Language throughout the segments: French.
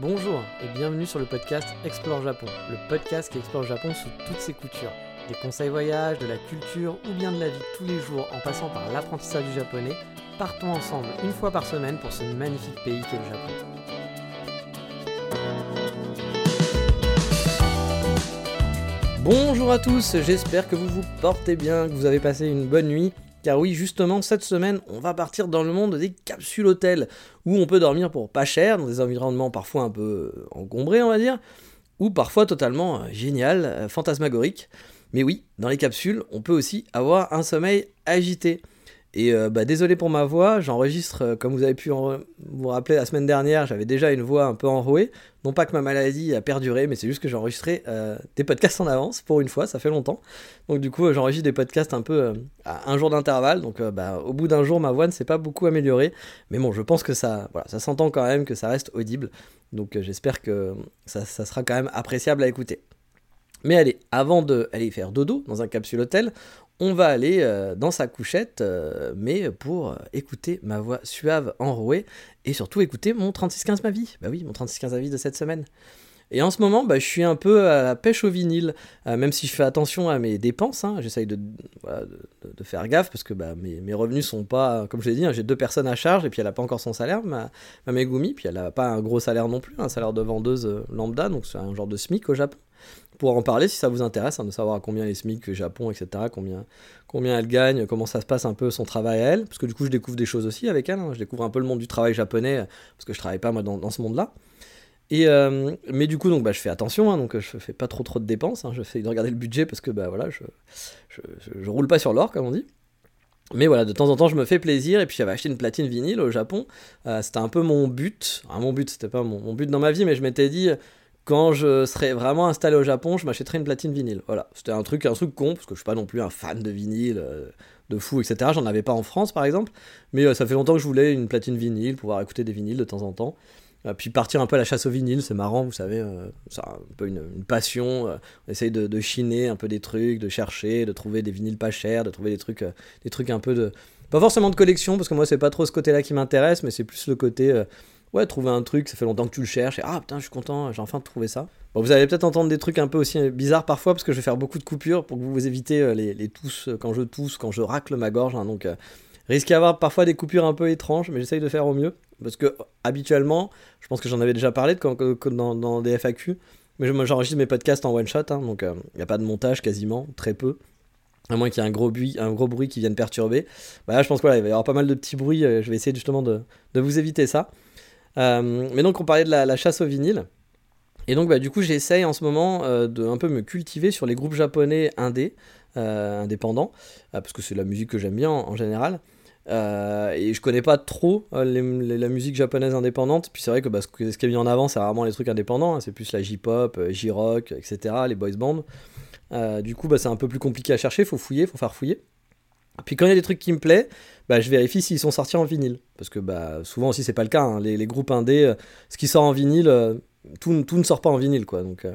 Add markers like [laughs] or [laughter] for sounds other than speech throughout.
Bonjour et bienvenue sur le podcast Explore Japon, le podcast qui explore Japon sous toutes ses coutures. Des conseils voyage, de la culture ou bien de la vie tous les jours en passant par l'apprentissage du japonais, partons ensemble une fois par semaine pour ce magnifique pays qu'est le Japon. Bonjour à tous, j'espère que vous vous portez bien, que vous avez passé une bonne nuit car oui, justement, cette semaine, on va partir dans le monde des capsules hôtels, où on peut dormir pour pas cher, dans des environnements parfois un peu euh, encombrés, on va dire, ou parfois totalement euh, génial, euh, fantasmagorique. Mais oui, dans les capsules, on peut aussi avoir un sommeil agité. Et euh, bah, désolé pour ma voix, j'enregistre, euh, comme vous avez pu vous rappeler la semaine dernière, j'avais déjà une voix un peu enrouée. Non pas que ma maladie a perduré, mais c'est juste que j'ai enregistré euh, des podcasts en avance pour une fois, ça fait longtemps. Donc du coup, j'enregistre des podcasts un peu à un jour d'intervalle. Donc bah, au bout d'un jour, ma voix ne s'est pas beaucoup améliorée. Mais bon, je pense que ça, voilà, ça s'entend quand même, que ça reste audible. Donc j'espère que ça, ça sera quand même appréciable à écouter. Mais allez, avant d'aller faire dodo dans un capsule hôtel, on va aller euh, dans sa couchette, euh, mais pour euh, écouter ma voix suave enrouée et surtout écouter mon 3615 ma vie. Bah oui, mon 3615 ma de cette semaine. Et en ce moment, bah, je suis un peu à la pêche au vinyle, même si je fais attention à mes dépenses. Hein, J'essaye de, faire gaffe parce que bah, mes, mes, revenus sont pas, comme je l'ai dit, hein, j'ai deux personnes à charge et puis elle n'a pas encore son salaire, ma, ma Megumi, puis elle n'a pas un gros salaire non plus, un salaire de vendeuse lambda, donc c'est un genre de SMIC au Japon pour en parler si ça vous intéresse, hein, de savoir combien les SMIC Japon, etc., combien, combien elle gagne, comment ça se passe un peu son travail à elle, parce que du coup je découvre des choses aussi avec elle, hein. je découvre un peu le monde du travail japonais, parce que je travaille pas moi dans, ce monde-là. Et euh, mais du coup donc bah, je fais attention, hein, donc je fais pas trop trop de dépenses, je fais de regarder le budget parce que bah voilà je, je, roule pas sur l'or comme on dit. Mais voilà, de temps en temps, je me fais plaisir. Et puis, j'avais acheté une platine vinyle au Japon. Euh, c'était un peu mon but. mon but, c'était pas mon, but dans ma vie, mais je m'étais dit, quand je serais vraiment installé au Japon, je m'achèterais une platine vinyle. Voilà, c'était un truc, un truc con, parce que je suis pas non plus un fan de vinyle, euh, de fou, etc. J'en avais pas en France, par exemple, mais euh, ça fait longtemps que je voulais une platine vinyle, pouvoir écouter des vinyles de temps en temps. Euh, puis partir un peu à la chasse au vinyle, c'est marrant, vous savez, c'est un peu une, passion. on essaye de, chiner un peu des trucs, de chercher, de trouver des vinyles pas chers, de trouver des trucs, des trucs un peu de. Pas forcément de collection, parce que moi, c'est pas trop ce côté-là qui m'intéresse, mais c'est plus le côté ouais, trouver un truc, ça fait longtemps que tu le cherches, et ah putain, je suis content, j'ai enfin trouvé ça. Bon, vous allez peut-être entendre des trucs un peu aussi bizarres parfois, parce que je vais faire beaucoup de coupures pour que vous évitez euh, les, les tousses euh, quand je tousse, quand je racle ma gorge, hein, donc euh, risque d'y avoir parfois des coupures un peu étranges, mais j'essaye de faire au mieux, parce que habituellement, je pense que j'en avais déjà parlé dans, des FAQ, mais j'enregistre mes podcasts en one shot, hein, donc il n'y a pas de montage quasiment, très peu à moins qu'il y ait un gros bruit, un gros bruit qui vienne perturber. Bah là, je pense qu'il il va y avoir pas mal de petits bruits. Je vais essayer justement de, de vous éviter ça. Euh, mais donc on parlait de la, chasse au vinyle. Et donc bah, du coup j'essaye en ce moment euh, de un peu me cultiver sur les groupes japonais indés, euh, indépendants, parce que c'est la musique que j'aime bien en, général. et je connais pas trop la musique japonaise indépendante. Puis c'est vrai que bah, ce, qui est mis en avant, c'est rarement les trucs indépendants. Hein. c'est plus la J-pop, J-rock, etc., les boys bands. du coup, bah, c'est un peu plus compliqué à chercher. Faut fouiller, faut faire fouiller. Puis quand il y a des trucs qui me plaisent, bah, je vérifie s'ils sont sortis en vinyle. Parce que bah, souvent aussi, c'est pas le cas. Hein. Les, groupes indés, euh, ce qui sort en vinyle, euh, tout, ne sort pas en vinyle. quoi. Donc, euh,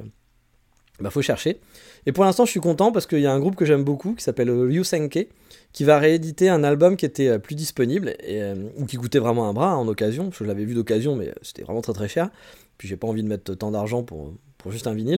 bah, faut chercher. Et pour l'instant, je suis content parce qu'il y a un groupe que j'aime beaucoup qui s'appelle Ryusenke qui va rééditer un album qui était plus disponible ou qui coûtait vraiment un bras hein, en occasion. Je l'avais vu d'occasion, mais c'était vraiment très très cher. Puis j'ai pas envie de mettre tant d'argent pour, pour juste un vinyle.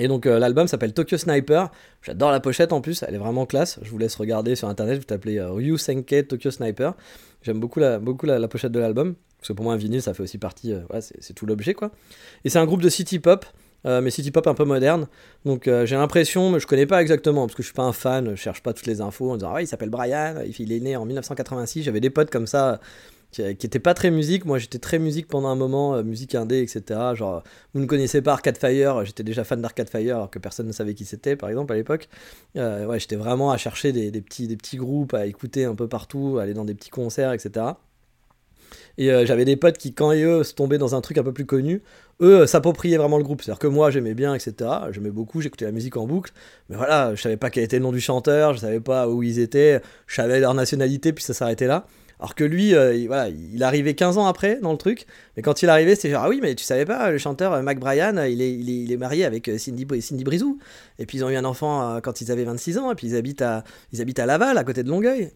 Et donc euh, l'album s'appelle Tokyo Sniper. J'adore la pochette en plus, elle est vraiment classe. Je vous laisse regarder sur internet, vous tapez euh, Ryu Senke Tokyo Sniper. J'aime beaucoup, la, beaucoup la, pochette de l'album. Parce que pour moi, un vinyle, ça fait aussi partie. Euh, c'est tout l'objet quoi. Et c'est un groupe de city pop. mais city pop un peu moderne. Donc j'ai l'impression, mais je connais pas exactement parce que je suis pas un fan, je cherche pas toutes les infos en disant ah il s'appelle Brian, il est né en 1986. J'avais des potes comme ça qui, était pas très musique. Moi, j'étais très musique pendant un moment, euh, musique indé, etc. Genre, vous ne connaissez pas Arcade Fire, j'étais déjà fan d'Arcade Fire alors que personne ne savait qui c'était, par exemple, à l'époque. Euh, ouais, j'étais vraiment à chercher des, petits, des petits groupes, à écouter un peu partout, aller dans des petits concerts, etc. Et euh, j'avais des potes qui, quand eux se tombaient dans un truc un peu plus connu, eux s'appropriaient vraiment le groupe. C'est-à-dire que moi, j'aimais bien, etc. J'aimais beaucoup, j'écoutais la musique en boucle. Mais voilà, je savais pas quel était le nom du chanteur, je savais pas où ils étaient, je savais leur nationalité, puis ça s'arrêtait là. Alors que lui, euh, il, voilà, il arrivait 15 ans après dans le truc, mais quand il arrivait, c'était genre, ah oui, mais tu savais pas, le chanteur euh, Mac Bryan, euh, il est, il est, marié avec Cindy, Cindy Brizou. Et puis ils ont eu un enfant quand ils avaient 26 ans, et puis ils habitent à, ils habitent à Laval, à côté de Longueuil.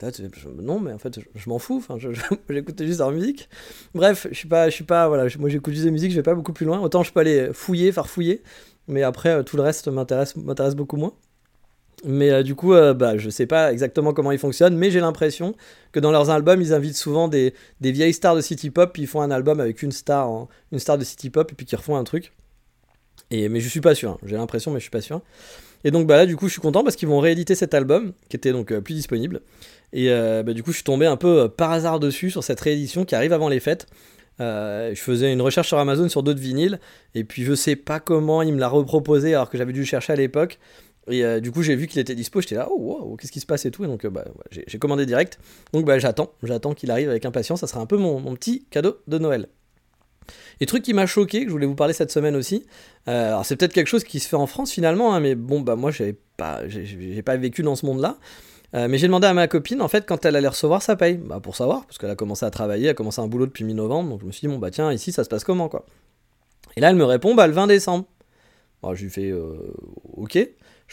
Non, mais en fait, je, m'en fous, [laughs] j'écoute juste leur musique. Bref, je suis pas, je suis pas, voilà, moi j'écoute juste des musiques, je vais pas beaucoup plus loin. Autant je peux aller fouiller, farfouiller, mais après, tout le reste m'intéresse beaucoup moins. Mais euh, du coup, euh, bah, je sais pas exactement comment ils fonctionnent, mais j'ai l'impression que dans leurs albums, ils invitent souvent des, vieilles stars de city pop, puis ils font un album avec une star, une star de city pop, et puis qu'ils refont un truc. Mais je suis pas sûr, hein. j'ai l'impression, mais je suis pas sûr. Et donc bah là, du coup, je suis content parce qu'ils vont rééditer cet album, qui était donc euh, plus disponible. Et bah, du coup, je suis tombé un peu par hasard dessus sur cette réédition qui arrive avant les fêtes. je faisais une recherche sur Amazon sur d'autres vinyles, et puis je sais pas comment il me l'a reproposé alors que j'avais dû le chercher à l'époque. Euh, du coup, j'ai vu qu'il était dispo, j'étais là, oh wow, qu'est-ce qui se passe et tout. Et donc, euh, bah, j'ai commandé direct. Donc, bah, j'attends, j'attends qu'il arrive avec impatience. Ça sera un peu mon, petit cadeau de Noël. Et truc qui m'a choqué, que je voulais vous parler cette semaine aussi. Euh, alors, c'est peut-être quelque chose qui se fait en France finalement, hein, mais bon, bah, moi, j'ai pas, pas vécu dans ce monde-là. mais j'ai demandé à ma copine, en fait, quand elle allait recevoir sa paye, bah, pour savoir, parce qu'elle a commencé à travailler, elle a commencé un boulot depuis mi-novembre, donc je me suis dit, bon, bah tiens, ici, ça se passe comment, quoi. Et là, elle me répond, bah, le 20 décembre. Bon, je lui fais, ok.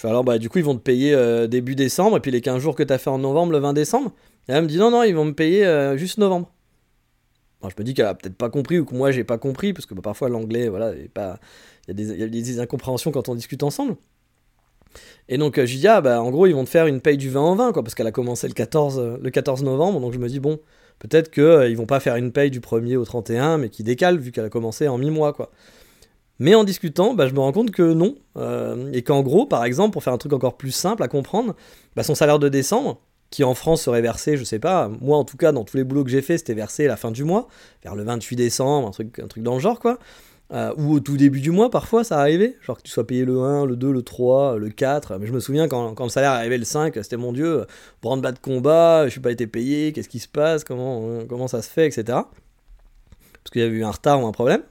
Alors, bah, du coup, ils vont te payer euh, début décembre, et puis les 15 jours que tu as fait en novembre, le 20 décembre. Et elle me dit, non, non, ils vont me payer euh, juste novembre. je me dis qu'elle a peut-être pas compris, ou que moi, j'ai pas compris, parce que bah, parfois, l'anglais, voilà, il y, a des incompréhensions quand on discute ensemble. Et donc, euh, je dis, ah, bah, en gros, ils vont te faire une paye du 20 en 20, quoi, parce qu'elle a commencé le 14, le 14 novembre, donc je me dis, bon, peut-être qu'ils ils vont pas faire une paye du 1er au 31, mais qui décale, vu qu'elle a commencé en mi-mois, quoi. Mais en discutant, bah, je me rends compte que non. Euh, et qu'en gros, par exemple, pour faire un truc encore plus simple à comprendre, bah, son salaire de décembre, qui en France serait versé, je sais pas, moi en tout cas, dans tous les boulots que j'ai fait, c'était versé à la fin du mois, vers le 28 décembre, un truc, un truc dans le genre, quoi. Euh, ou au tout début du mois, parfois, ça arrivait. Genre que tu sois payé le 1, le 2, le 3, le 4. Mais je me souviens quand, quand le salaire arrivait le 5, c'était mon Dieu, branle-bas de combat, je suis pas été payé, qu'est-ce qui se passe, comment, euh, comment ça se fait, etc. Parce qu'il y avait eu un retard ou un problème.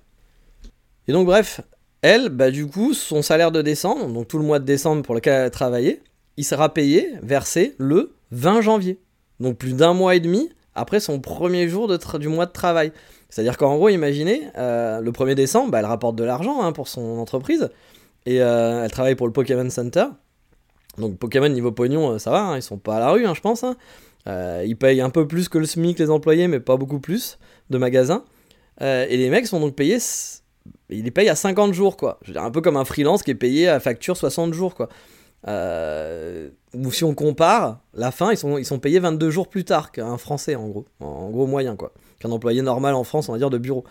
Et donc bref, elle, bah du coup, son salaire de décembre, donc tout le mois de décembre pour lequel elle a travaillé, il sera payé, versé le 20 janvier. Donc plus d'un mois et demi après son premier jour du mois de travail. C'est-à-dire qu'en gros, imaginez, euh, le 1er décembre, bah, elle rapporte de l'argent hein, pour son entreprise. Et euh, elle travaille pour le Pokémon Center. Donc Pokémon niveau pognon, euh, ça va, hein, ils sont pas à la rue, hein, je pense. ils payent un peu plus que le SMIC les employés, mais pas beaucoup plus de magasins. et les mecs sont donc payés il les paye à 50 jours, quoi. Je veux un peu comme un freelance qui est payé à facture 60 jours, quoi. Euh, ou si on compare, la fin, ils sont, ils sont payés 22 jours plus tard qu'un Français, en gros. En, gros moyen, quoi. Qu'un employé normal en France, on va dire, de bureau.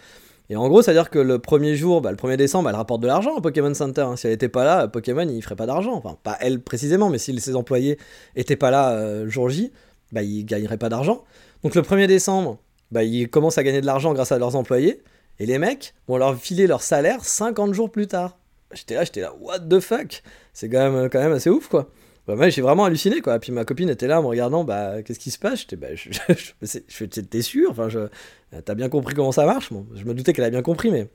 Et en gros, c'est-à-dire que le premier jour, bah, le 1er décembre, elle rapporte de l'argent au Pokémon Center. Hein. Si elle n'était pas là, Pokémon, il ferait pas d'argent. Enfin, pas elle précisément, mais si ses employés étaient pas là euh, jour J, bah, ils gagneraient pas d'argent. Donc le 1er décembre, bah, ils commencent à gagner de l'argent grâce à leurs employés. Et les mecs vont leur filer leur salaire 50 jours plus tard. J'étais là, j'étais là, what the fuck? C'est quand même, quand même assez ouf, quoi. Bah, j'ai vraiment halluciné, quoi. Puis ma copine était là en me regardant, bah, qu'est-ce qui se passe? J'étais, bah, [laughs] je, je, t'es sûr Enfin, je, t'as bien compris comment ça marche? Bon, Je me doutais qu'elle a bien compris, mais.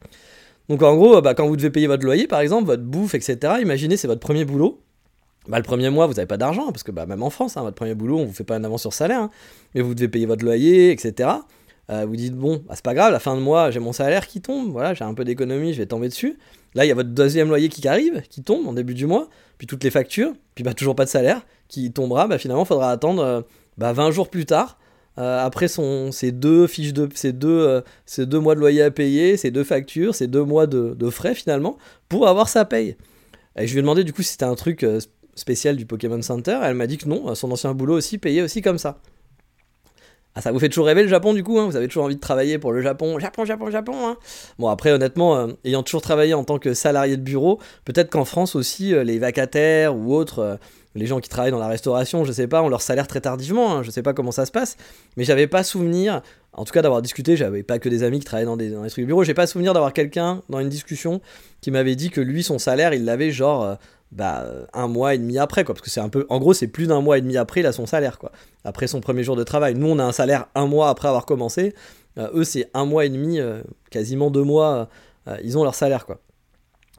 Donc, en gros, bah, quand vous devez payer votre loyer, par exemple, votre bouffe, etc., imaginez, c'est votre premier boulot. Bah, le premier mois, vous n'avez pas d'argent, parce que bah, même en France, hein, votre premier boulot, on vous fait pas un avance sur salaire, hein. mais vous devez payer votre loyer, etc. Euh, vous dites, bon, bah, c'est pas grave, la fin de mois, j'ai mon salaire qui tombe, voilà, j'ai un peu d'économie, je vais tomber dessus. Là, il y a votre deuxième loyer qui arrive, qui tombe en début du mois, puis toutes les factures, puis bah, toujours pas de salaire, qui tombera, bah, finalement, il faudra attendre euh, bah, 20 jours plus tard. Euh, après son, ces deux fiches de ces deux, ces deux mois de loyer à payer, ces deux factures, ces deux mois de, de frais finalement, pour avoir sa paye. Et je lui ai demandé du coup si c'était un truc spécial du Pokémon Center, elle m'a dit que non, son ancien boulot aussi payait aussi comme ça. Ah, ça vous fait toujours rêver le Japon du coup hein? Vous avez toujours envie de travailler pour le Japon. Japon, Japon, Japon hein! Bon après honnêtement, euh, ayant toujours travaillé en tant que salarié de bureau, peut-être qu'en France aussi, euh, les vacataires ou autres, euh, les gens qui travaillent dans la restauration, je sais pas, ont leur salaire très tardivement, hein, je sais pas comment ça se passe, mais j'avais pas souvenir, en tout cas d'avoir discuté, j'avais pas que des amis qui travaillaient dans des, dans des trucs de bureau, j'ai pas souvenir d'avoir quelqu'un dans une discussion qui m'avait dit que lui, son salaire, il l'avait genre bah, un mois et demi après, quoi. Parce que c'est un peu. En gros, c'est plus d'un mois et demi après, il a son salaire, quoi. Après son premier jour de travail. Nous, on a un salaire un mois après avoir commencé. Euh, eux, c'est un mois et demi, euh, quasiment deux mois, euh, ils ont leur salaire, quoi.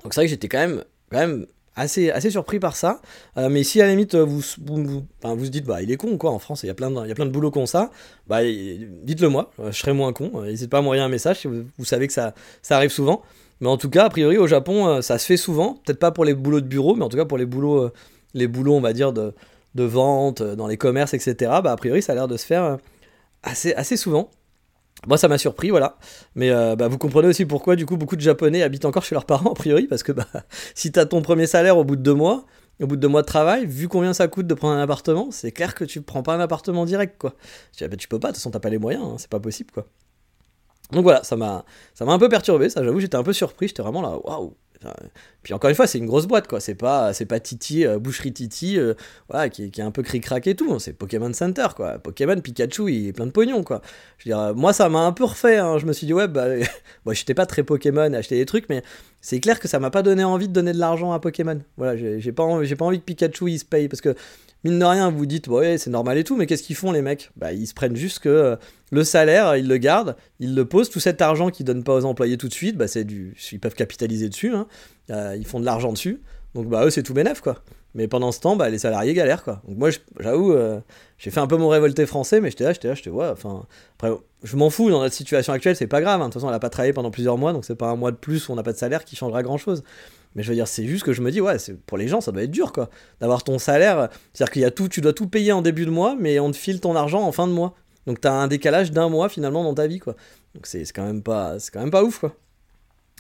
Donc c'est vrai que j'étais quand même, quand même assez, assez surpris par ça. mais si à la limite, vous vous, vous, dites, bah, il est con, quoi, en France, il y a plein de, il y a plein de boulots comme ça, bah, dites-le moi, je serai moins con. N'hésitez pas à m'envoyer un message vous, vous, savez que ça, ça arrive souvent. Mais en tout cas, a priori, au Japon, euh, ça se fait souvent. Peut-être pas pour les boulots de bureau, mais en tout cas pour les boulots, euh, les boulots on va dire, de, vente, euh, dans les commerces, etc. Bah, a priori, ça a l'air de se faire assez, souvent. Moi, ça m'a surpris, voilà. Mais bah, vous comprenez aussi pourquoi, du coup, beaucoup de Japonais habitent encore chez leurs parents, a priori, parce que bah, [laughs] si t'as ton premier salaire au bout de deux mois, au bout de deux mois de travail, vu combien ça coûte de prendre un appartement, c'est clair que tu prends pas un appartement direct, quoi. Tu, bah, tu peux pas, de toute façon, t'as pas les moyens, hein, c'est pas possible, quoi. Donc voilà, ça m'a, un peu perturbé, ça j'avoue, j'étais un peu surpris, j'étais vraiment là, waouh. Puis encore une fois, c'est une grosse boîte, quoi. C'est pas, c'est pas Titi, euh, boucherie Titi, euh, voilà, qui, qui, est un peu cric-crac et tout. C'est Pokémon Center, quoi. Pokémon, Pikachu, il est plein de pognon, quoi. Je dire, moi, ça m'a un peu refait. Hein. Je me suis dit, ouais, bah, [laughs] bon, j'étais pas très Pokémon acheter des trucs, mais c'est clair que ça m'a pas donné envie de donner de l'argent à Pokémon. Voilà, j'ai pas, j'ai pas envie que Pikachu il se paye parce que mine de rien, vous dites, ouais, c'est normal et tout, mais qu'est-ce qu'ils font les mecs? Bah, ils se prennent juste que euh, le salaire, ils le gardent, ils le posent, tout cet argent qu'ils donnent pas aux employés tout de suite, bah, c'est du, ils peuvent capitaliser dessus, hein. euh, ils font de l'argent dessus, donc bah eux c'est tout bénef quoi. Mais pendant ce temps, bah, les salariés galèrent quoi. Donc moi, j'avoue, euh, j'ai fait un peu mon révolté français, mais j'étais là, j'étais là, j'étais ouais, enfin, après, je m'en fous dans notre situation actuelle, c'est pas grave. Hein. De toute façon, elle a pas travaillé pendant plusieurs mois, donc c'est pas un mois de plus où on n'a pas de salaire qui changera grand chose. Mais je veux dire, c'est juste que je me dis, ouais, pour les gens, ça doit être dur, quoi. D'avoir ton salaire. C'est-à-dire qu'il y a tout, tu dois tout payer en début de mois, mais on te file ton argent en fin de mois. Donc t'as un décalage d'un mois finalement dans ta vie, quoi. Donc c'est quand même pas, quand même pas ouf, quoi.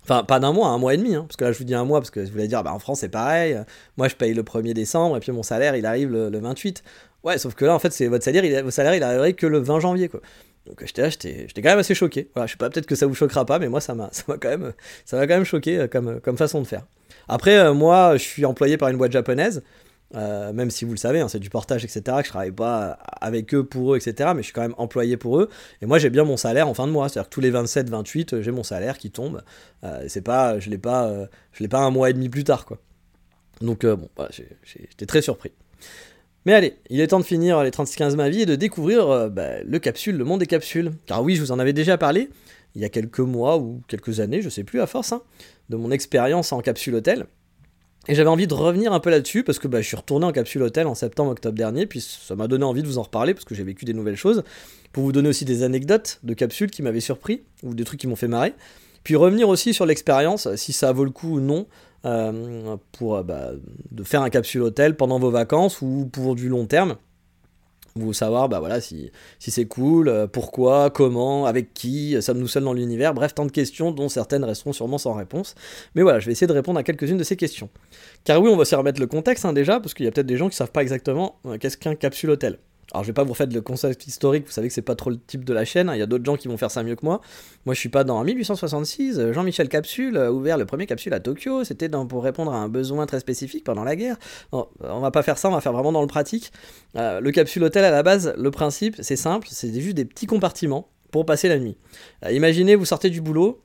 Enfin, pas d'un mois, un mois et demi, hein, parce que là je vous dis un mois, parce que je voulais dire, bah, en France c'est pareil, moi je paye le 1er décembre, et puis mon salaire il arrive le, 28. Ouais, sauf que là en fait, c'est votre salaire, il, votre salaire il arriverait que le 20 janvier, quoi. Donc j'étais là, quand même assez choqué. Voilà, je sais pas, peut-être que ça vous choquera pas, mais moi ça m'a [laughs] quand même, quand même choqué euh, comme, comme façon de faire. Après, euh, moi, je suis employé par une boîte japonaise. Euh, même si vous le savez, hein, c'est du portage, etc., que je travaille pas avec eux pour eux, etc., mais je suis quand même employé pour eux, et moi j'ai bien mon salaire en fin de mois, c'est-à-dire que tous les 27, 28, j'ai mon salaire qui tombe, euh, c'est pas, je l'ai pas, je l'ai pas un mois et demi plus tard, quoi. Donc bon, j'étais très surpris. Mais allez, il est temps de finir les 36-15 ma vie et de découvrir bah, le capsule, le monde des capsules. Car oui, je vous en avais déjà parlé, il y a quelques mois ou quelques années, je sais plus à force, hein, de mon expérience en capsule hôtel. Et j'avais envie de revenir un peu là-dessus parce que bah, je suis retourné en capsule hôtel en septembre-octobre dernier, puis ça m'a donné envie de vous en reparler parce que j'ai vécu des nouvelles choses, pour vous donner aussi des anecdotes de capsules qui m'avaient surpris ou des trucs qui m'ont fait marrer. Puis revenir aussi sur l'expérience, si ça vaut le coup ou non, euh, pour bah, de faire un capsule hôtel pendant vos vacances ou pour du long terme vous savoir bah voilà si, c'est cool, euh, pourquoi, comment, avec qui, sommes-nous seuls dans l'univers, bref, tant de questions dont certaines resteront sûrement sans réponse. Mais voilà, je vais essayer de répondre à quelques-unes de ces questions. Car oui, on va se remettre le contexte hein, déjà, parce qu'il y a peut-être des gens qui savent pas exactement euh, qu'est-ce qu'un capsule hôtel. Alors je vais pas vous refaire le concept historique, vous savez que c'est pas trop le type de la chaîne, hein. il y a d'autres gens qui vont faire ça mieux que moi. Moi je suis pas dans 1866, euh, Jean-Michel Capsule a ouvert le premier capsule à Tokyo, c'était pour répondre à un besoin très spécifique pendant la guerre. on va pas faire ça, on va faire vraiment dans le pratique. Euh, le capsule hôtel à la base, le principe c'est simple, c'est juste des petits compartiments pour passer la nuit. Euh, imaginez vous sortez du boulot,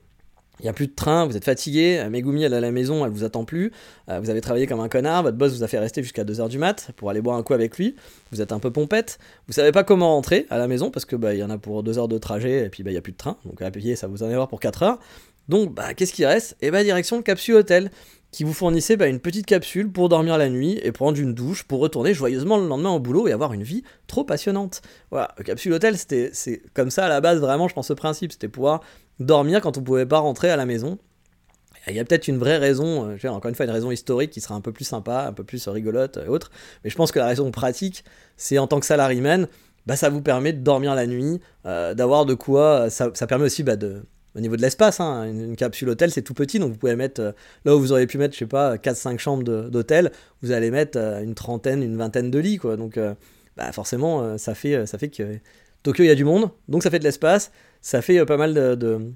il n'y a plus de train, vous êtes fatigué, euh, Megumi elle est à la maison, elle vous attend plus, euh, vous avez travaillé comme un connard, votre boss vous a fait rester jusqu'à 2h du mat pour aller boire un coup avec lui, vous êtes un peu pompette, vous savez pas comment rentrer à la maison parce que bah y en a pour 2 heures de trajet et puis bah il y a plus de train, donc à payer ça vous en avoir pour 4 heures. Donc bah qu'est-ce qui reste? Et eh bah direction capsule hôtel qui vous fournissait bah, une petite capsule pour dormir la nuit et prendre une douche pour retourner joyeusement le lendemain au boulot et avoir une vie trop passionnante. Voilà, capsule hôtel, c'était c'est comme ça à la base vraiment, je pense ce principe, c'était pouvoir dormir quand on pouvait pas rentrer à la maison. Il y a peut-être une vraie raison, euh, encore une fois une raison historique qui sera un peu plus sympa, un peu plus rigolote et autre, mais je pense que la raison pratique, c'est en tant que salaryman, bah, ça vous permet de dormir la nuit, euh, d'avoir de quoi, ça, permet aussi bah, de, au niveau de l'espace, hein, une, capsule hôtel c'est tout petit, donc vous pouvez mettre, euh, là où vous auriez pu mettre, je sais pas, 4-5 chambres d'hôtel, vous allez mettre une trentaine, une vingtaine de lits, quoi, donc bah, forcément ça, fait, ça fait que Tokyo, il y a du monde, donc ça fait de l'espace, ça fait pas mal de,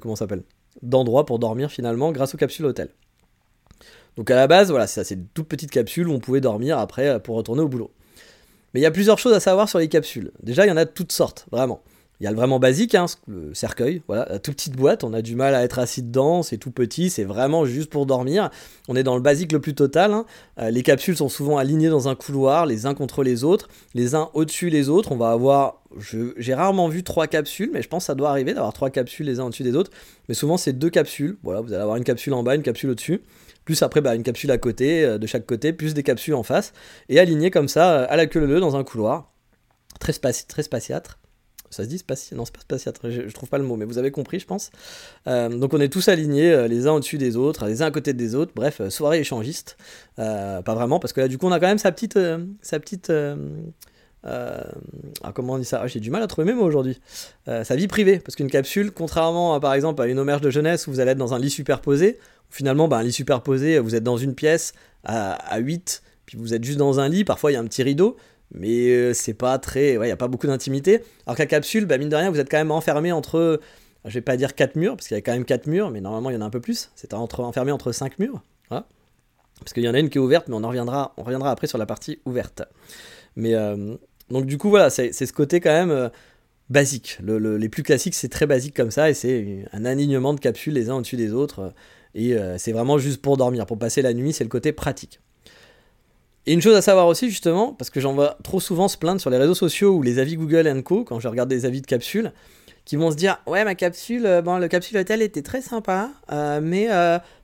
comment s'appelle d'endroits pour dormir finalement grâce aux capsules hôtels. Donc à la base, voilà, c'est une toute petite capsule où on pouvait dormir après pour retourner au boulot. Mais il y a plusieurs choses à savoir sur les capsules. Déjà, il y en a de toutes sortes, vraiment. Il y a le vraiment basique, hein, le cercueil, voilà, la toute petite boîte, on a du mal à être assis dedans, c'est tout petit, c'est vraiment juste pour dormir. On est dans le basique le plus total. Hein. Euh, les capsules sont souvent alignées dans un couloir, les uns contre les autres, les uns au-dessus les autres. On va avoir, j'ai rarement vu trois capsules, mais je pense que ça doit arriver d'avoir trois capsules les uns au-dessus des autres. Mais souvent c'est deux capsules. Voilà, vous allez avoir une capsule en bas, une capsule au-dessus plus après bah, une capsule à côté, euh, de chaque côté, plus des capsules en face, et alignées comme ça, euh, à la queue leu dans un couloir. Très, spaci très spatiâtre. Ça se dit spatiâtre Non, c'est pas spatiâtre, je, trouve pas le mot, mais vous avez compris, je pense. Euh, donc on est tous alignés, les uns au-dessus des autres, les uns à côté des autres, bref, soirée échangiste. pas vraiment, parce que là, du coup, on a quand même sa petite. sa petite ah, comment on dit ça? Ah, J'ai du mal à trouver mes mots aujourd'hui. sa vie privée, parce qu'une capsule, contrairement par exemple à une auberge de jeunesse où vous allez être dans un lit superposé, finalement, bah, un lit superposé, vous êtes dans une pièce à, à 8, puis vous êtes juste dans un lit, parfois il y a un petit rideau, mais euh, c'est pas très. Il n'y a pas beaucoup d'intimité. Alors que la capsule, bah, mine de rien, vous êtes quand même enfermé entre. Je vais pas dire 4 murs, parce qu'il y a quand même 4 murs, mais normalement il y en a un peu plus. C'est entre, enfermé entre 5 murs. Voilà. Parce qu'il y en a une qui est ouverte, mais on en reviendra, on reviendra après sur la partie ouverte. Mais euh, donc du coup, voilà, c'est ce côté quand même. Euh, basique. les plus classiques, c'est très basique comme ça, et c'est un alignement de capsules les uns au-dessus des autres. Et c'est vraiment juste pour dormir, pour passer la nuit, c'est le côté pratique. Et une chose à savoir aussi, justement, parce que j'en vois trop souvent se plaindre sur les réseaux sociaux ou les avis Google Co, quand je regarde des avis de capsules, qui vont se dire Ouais, ma capsule, euh, bon, le capsule hôtel était très sympa, euh, mais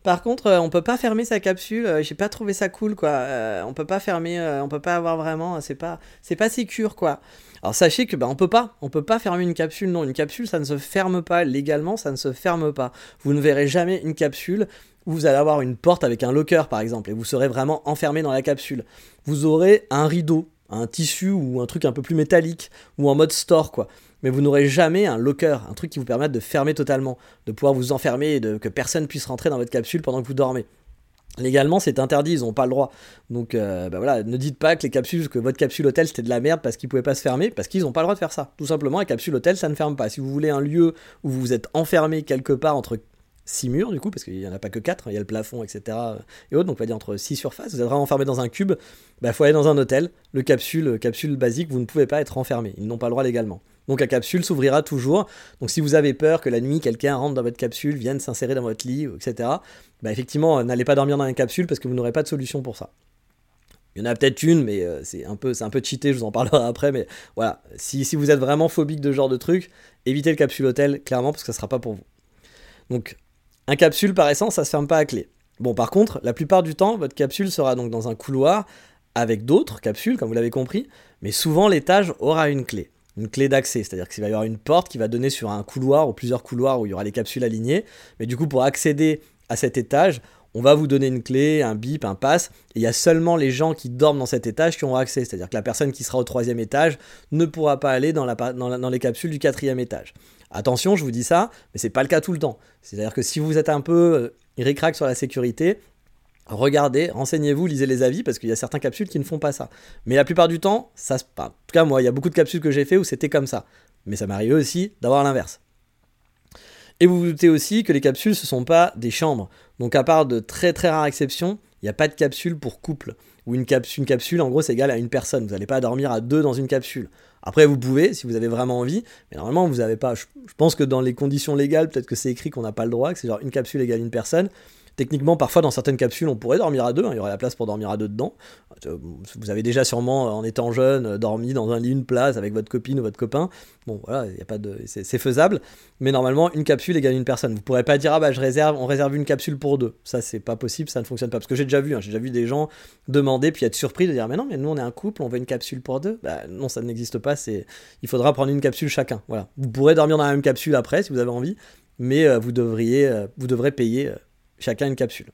par contre, on peut pas fermer sa capsule, j'ai pas trouvé ça cool, quoi. on peut pas fermer, on peut pas avoir vraiment, c'est pas, c'est pas sécure, quoi. Alors sachez que bah, on peut pas, on peut pas fermer une capsule. Non, une capsule ça ne se ferme pas légalement, ça ne se ferme pas. Vous ne verrez jamais une capsule vous allez avoir une porte avec un locker par exemple et vous serez vraiment enfermé dans la capsule. Vous aurez un rideau, un tissu ou un truc un peu plus métallique ou en mode store quoi. Mais vous n'aurez jamais un locker, un truc qui vous permette de fermer totalement, de pouvoir vous enfermer et de, que personne puisse rentrer dans votre capsule pendant que vous dormez. Légalement, c'est interdit, ils n'ont pas le droit. Donc, euh, bah voilà, ne dites pas que les capsules, que votre capsule hôtel c'était de la merde parce qu'ils pouvaient pas se fermer, parce qu'ils n'ont pas le droit de faire ça. Tout simplement, la capsule hôtel, ça ne ferme pas. Si vous voulez un lieu où vous êtes enfermé quelque part entre 6 murs, du coup, parce qu'il n'y en a pas que 4, il y a le plafond, etc. Euh, et autres, donc on va dire entre 6 surfaces, vous êtes vraiment enfermé dans un cube, il bah, faut aller dans un hôtel. Le capsule, capsule basique, vous ne pouvez pas être enfermé. Ils n'ont pas le droit légalement. Donc la capsule s'ouvrira toujours. Donc si vous avez peur que la nuit quelqu'un rentre dans votre capsule, vienne s'insérer dans votre lit, etc. Bah effectivement, euh, n'allez pas dormir dans une capsule parce que vous n'aurez pas de solution pour ça. Il y en a peut-être une, mais euh, c'est un peu, c'est un peu cheaté. Je vous en parlerai après, mais voilà. Si, si vous êtes vraiment phobique de ce genre de truc, évitez le capsule hôtel clairement parce que ça sera pas pour vous. Donc un capsule par essence, ça se ferme pas à clé. Bon, par contre, la plupart du temps, votre capsule sera donc dans un couloir avec d'autres capsules, comme vous l'avez compris, mais souvent l'étage aura une clé une clé d'accès, c'est-à-dire qu'il va y avoir une porte qui va donner sur un couloir ou plusieurs couloirs où il y aura les capsules alignées. Mais du coup, pour accéder à cet étage, on va vous donner une clé, un bip, un pass, et il y a seulement les gens qui dorment dans cet étage qui auront accès. C'est-à-dire que la personne qui sera au troisième étage ne pourra pas aller dans, les capsules du quatrième étage. Attention, je vous dis ça, mais c'est pas le cas tout le temps. C'est-à-dire que si vous êtes un peu euh, ric sur la sécurité, regardez, renseignez-vous, lisez les avis, parce qu'il y a certains capsules qui ne font pas ça. Mais la plupart du temps, ça se passe. En tout cas, moi, il y a beaucoup de capsules que j'ai fait où c'était comme ça. Mais ça m'arrive aussi d'avoir l'inverse. Et vous vous doutez aussi que les capsules, ce ne sont pas des chambres. Donc à part de très très rares exceptions, il n'y a pas de capsule pour couple. Ou une, capsule, une capsule, en gros, c'est égal à une personne. Vous n'allez pas dormir à deux dans une capsule. Après, vous pouvez, si vous avez vraiment envie, mais normalement, vous n'avez pas. Je, je, pense que dans les conditions légales, peut-être que c'est écrit qu'on n'a pas le droit, que c'est genre une capsule égale une personne. Techniquement, parfois dans certaines capsules, on pourrait dormir à deux, hein, il y aurait la place pour dormir à deux dedans. Euh, vous avez déjà sûrement, en étant jeune, euh, dormi dans un lit, une place avec votre copine ou votre copain. Bon, voilà, y a pas de, c'est faisable, mais normalement, une capsule égale une personne. Vous pourrez pas dire, ah bah je réserve, on réserve une capsule pour deux. Ça, c'est pas possible, ça ne fonctionne pas. Parce que j'ai déjà vu, hein, j'ai déjà vu des gens demander, puis être surpris de dire, mais non, mais nous on est un couple, on veut une capsule pour deux. Bah non, ça n'existe pas, c'est, il faudra prendre une capsule chacun. Voilà. Vous pourrez dormir dans la même capsule après si vous avez envie, mais euh, vous devriez, vous devrez payer chacun une capsule.